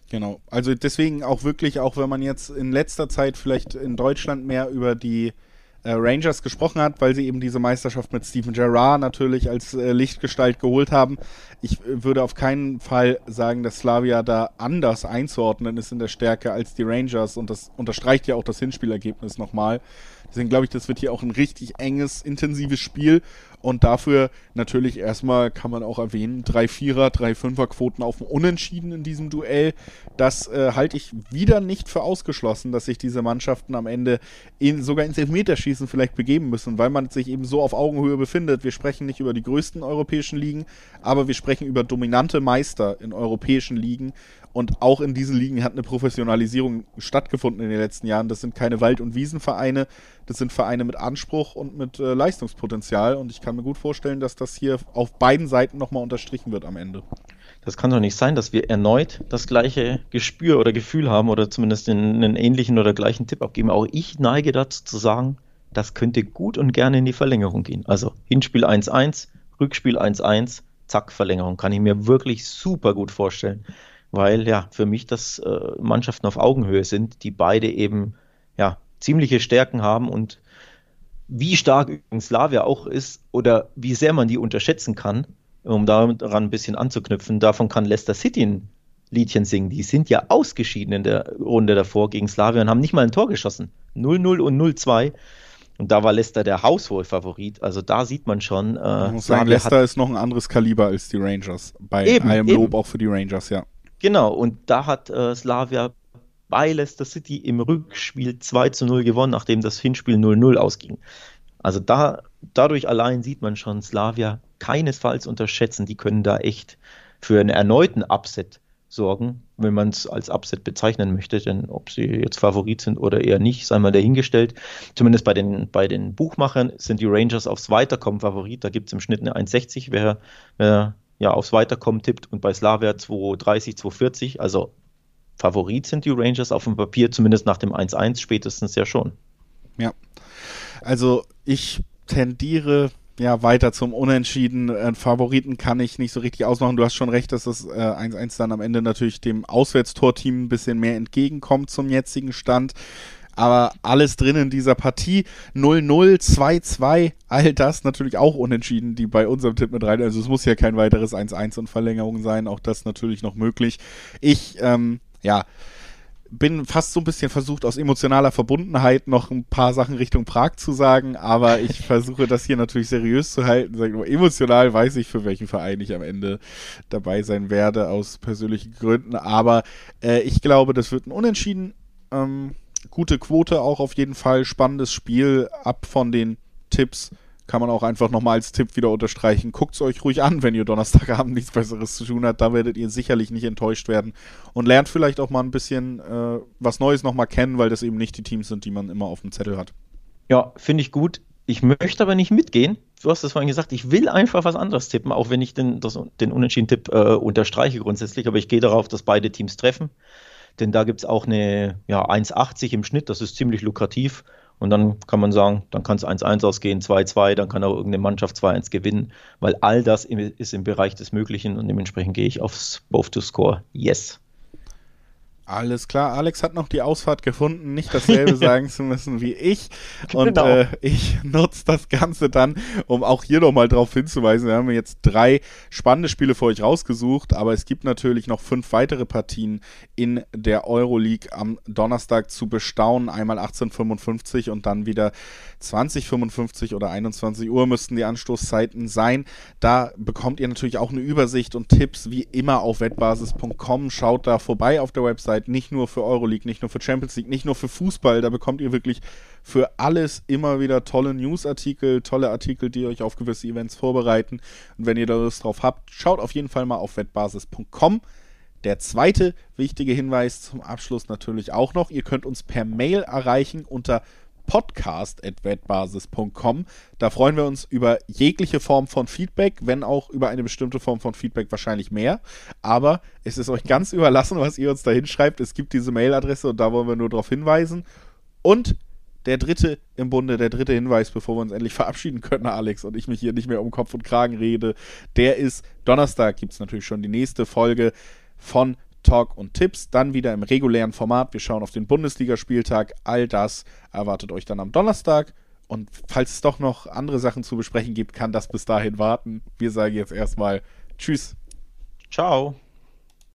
Genau, also deswegen auch wirklich, auch wenn man jetzt in letzter Zeit vielleicht in Deutschland mehr über die Rangers gesprochen hat, weil sie eben diese Meisterschaft mit Steven Gerrard natürlich als äh, Lichtgestalt geholt haben. Ich äh, würde auf keinen Fall sagen, dass Slavia da anders einzuordnen ist in der Stärke als die Rangers und das unterstreicht ja auch das Hinspielergebnis nochmal. Deswegen glaube ich, das wird hier auch ein richtig enges, intensives Spiel und dafür natürlich erstmal kann man auch erwähnen, drei Vierer, drei Fünfer Quoten auf dem Unentschieden in diesem Duell. Das äh, halte ich wieder nicht für ausgeschlossen, dass sich diese Mannschaften am Ende in, sogar ins Elfmeterschießen vielleicht begeben müssen, weil man sich eben so auf Augenhöhe befindet. Wir sprechen nicht über die größten europäischen Ligen, aber wir sprechen über dominante Meister in europäischen Ligen und auch in diesen Ligen hat eine Professionalisierung stattgefunden in den letzten Jahren. Das sind keine Wald- und Wiesenvereine, das sind Vereine mit Anspruch und mit äh, Leistungspotenzial. Und ich kann mir gut vorstellen, dass das hier auf beiden Seiten nochmal unterstrichen wird am Ende. Das kann doch nicht sein, dass wir erneut das gleiche Gespür oder Gefühl haben oder zumindest einen ähnlichen oder gleichen Tipp abgeben. Auch ich neige dazu zu sagen, das könnte gut und gerne in die Verlängerung gehen. Also Hinspiel 1-1, Rückspiel 1-1, zack, Verlängerung. Kann ich mir wirklich super gut vorstellen weil ja für mich das äh, Mannschaften auf Augenhöhe sind, die beide eben ja ziemliche Stärken haben und wie stark übrigens Slavia auch ist oder wie sehr man die unterschätzen kann, um daran ein bisschen anzuknüpfen, davon kann Leicester City ein Liedchen singen. Die sind ja ausgeschieden in der Runde davor gegen Slavia und haben nicht mal ein Tor geschossen. 0-0 und 0-2. Und da war Leicester der Hauswohl-Favorit. Also da sieht man schon. Äh, ich muss sagen, Leicester ist noch ein anderes Kaliber als die Rangers. Bei eben, allem Lob eben. auch für die Rangers, ja. Genau, und da hat äh, Slavia bei Leicester City im Rückspiel 2 zu 0 gewonnen, nachdem das Hinspiel 0-0 ausging. Also da, dadurch allein sieht man schon, Slavia keinesfalls unterschätzen. Die können da echt für einen erneuten Upset sorgen, wenn man es als Upset bezeichnen möchte. Denn ob sie jetzt Favorit sind oder eher nicht, sei mal dahingestellt. Zumindest bei den, bei den Buchmachern sind die Rangers aufs Weiterkommen Favorit. Da gibt es im Schnitt eine 1,60. Wer, wer ja, aufs Weiterkommen tippt und bei Slavia 230, 240. Also Favorit sind die Rangers auf dem Papier, zumindest nach dem 1-1 spätestens ja schon. Ja. Also ich tendiere ja, weiter zum Unentschieden. Äh, Favoriten kann ich nicht so richtig ausmachen. Du hast schon recht, dass das äh, 1-1 dann am Ende natürlich dem Auswärtstorteam ein bisschen mehr entgegenkommt zum jetzigen Stand. Aber alles drin in dieser Partie. 0-0, 2-2, all das natürlich auch unentschieden, die bei unserem Tipp mit rein. Also es muss ja kein weiteres 1-1 und Verlängerung sein. Auch das natürlich noch möglich. Ich, ähm, ja, bin fast so ein bisschen versucht, aus emotionaler Verbundenheit noch ein paar Sachen Richtung Prag zu sagen, aber ich <laughs> versuche das hier natürlich seriös zu halten. Nur emotional weiß ich, für welchen Verein ich am Ende dabei sein werde, aus persönlichen Gründen. Aber äh, ich glaube, das wird ein Unentschieden. Ähm, gute Quote auch auf jeden Fall. Spannendes Spiel. Ab von den Tipps kann man auch einfach nochmal als Tipp wieder unterstreichen. Guckt es euch ruhig an, wenn ihr Donnerstagabend nichts Besseres zu tun habt. Da werdet ihr sicherlich nicht enttäuscht werden und lernt vielleicht auch mal ein bisschen äh, was Neues nochmal kennen, weil das eben nicht die Teams sind, die man immer auf dem Zettel hat. Ja, finde ich gut. Ich möchte aber nicht mitgehen. Du hast es vorhin gesagt, ich will einfach was anderes tippen, auch wenn ich den, das, den Unentschieden-Tipp äh, unterstreiche grundsätzlich, aber ich gehe darauf, dass beide Teams treffen. Denn da gibt es auch eine ja, 1,80 im Schnitt, das ist ziemlich lukrativ. Und dann kann man sagen, dann kann es 1-1 ausgehen, 2-2, dann kann auch irgendeine Mannschaft 2-1 gewinnen, weil all das ist im Bereich des Möglichen und dementsprechend gehe ich aufs Both to Score Yes. Alles klar, Alex hat noch die Ausfahrt gefunden, nicht dasselbe <laughs> sagen zu müssen wie ich. Und genau. äh, ich nutze das Ganze dann, um auch hier nochmal darauf hinzuweisen. Wir haben jetzt drei spannende Spiele für euch rausgesucht, aber es gibt natürlich noch fünf weitere Partien in der Euroleague am Donnerstag zu bestaunen. Einmal 18.55 und dann wieder 20.55 oder 21 Uhr müssten die Anstoßzeiten sein. Da bekommt ihr natürlich auch eine Übersicht und Tipps wie immer auf wettbasis.com. Schaut da vorbei auf der Website nicht nur für Euroleague, nicht nur für Champions League, nicht nur für Fußball. Da bekommt ihr wirklich für alles immer wieder tolle Newsartikel, tolle Artikel, die euch auf gewisse Events vorbereiten. Und wenn ihr da Lust drauf habt, schaut auf jeden Fall mal auf wettbasis.com. Der zweite wichtige Hinweis zum Abschluss natürlich auch noch, ihr könnt uns per Mail erreichen unter podcast.wettbasis.com. Da freuen wir uns über jegliche Form von Feedback, wenn auch über eine bestimmte Form von Feedback wahrscheinlich mehr. Aber es ist euch ganz überlassen, was ihr uns da hinschreibt. Es gibt diese Mailadresse und da wollen wir nur darauf hinweisen. Und der dritte im Bunde, der dritte Hinweis, bevor wir uns endlich verabschieden können, Alex, und ich mich hier nicht mehr um Kopf und Kragen rede, der ist Donnerstag gibt es natürlich schon die nächste Folge von Talk und Tipps, dann wieder im regulären Format. Wir schauen auf den Bundesligaspieltag. All das erwartet euch dann am Donnerstag. Und falls es doch noch andere Sachen zu besprechen gibt, kann das bis dahin warten. Wir sagen jetzt erstmal Tschüss. Ciao.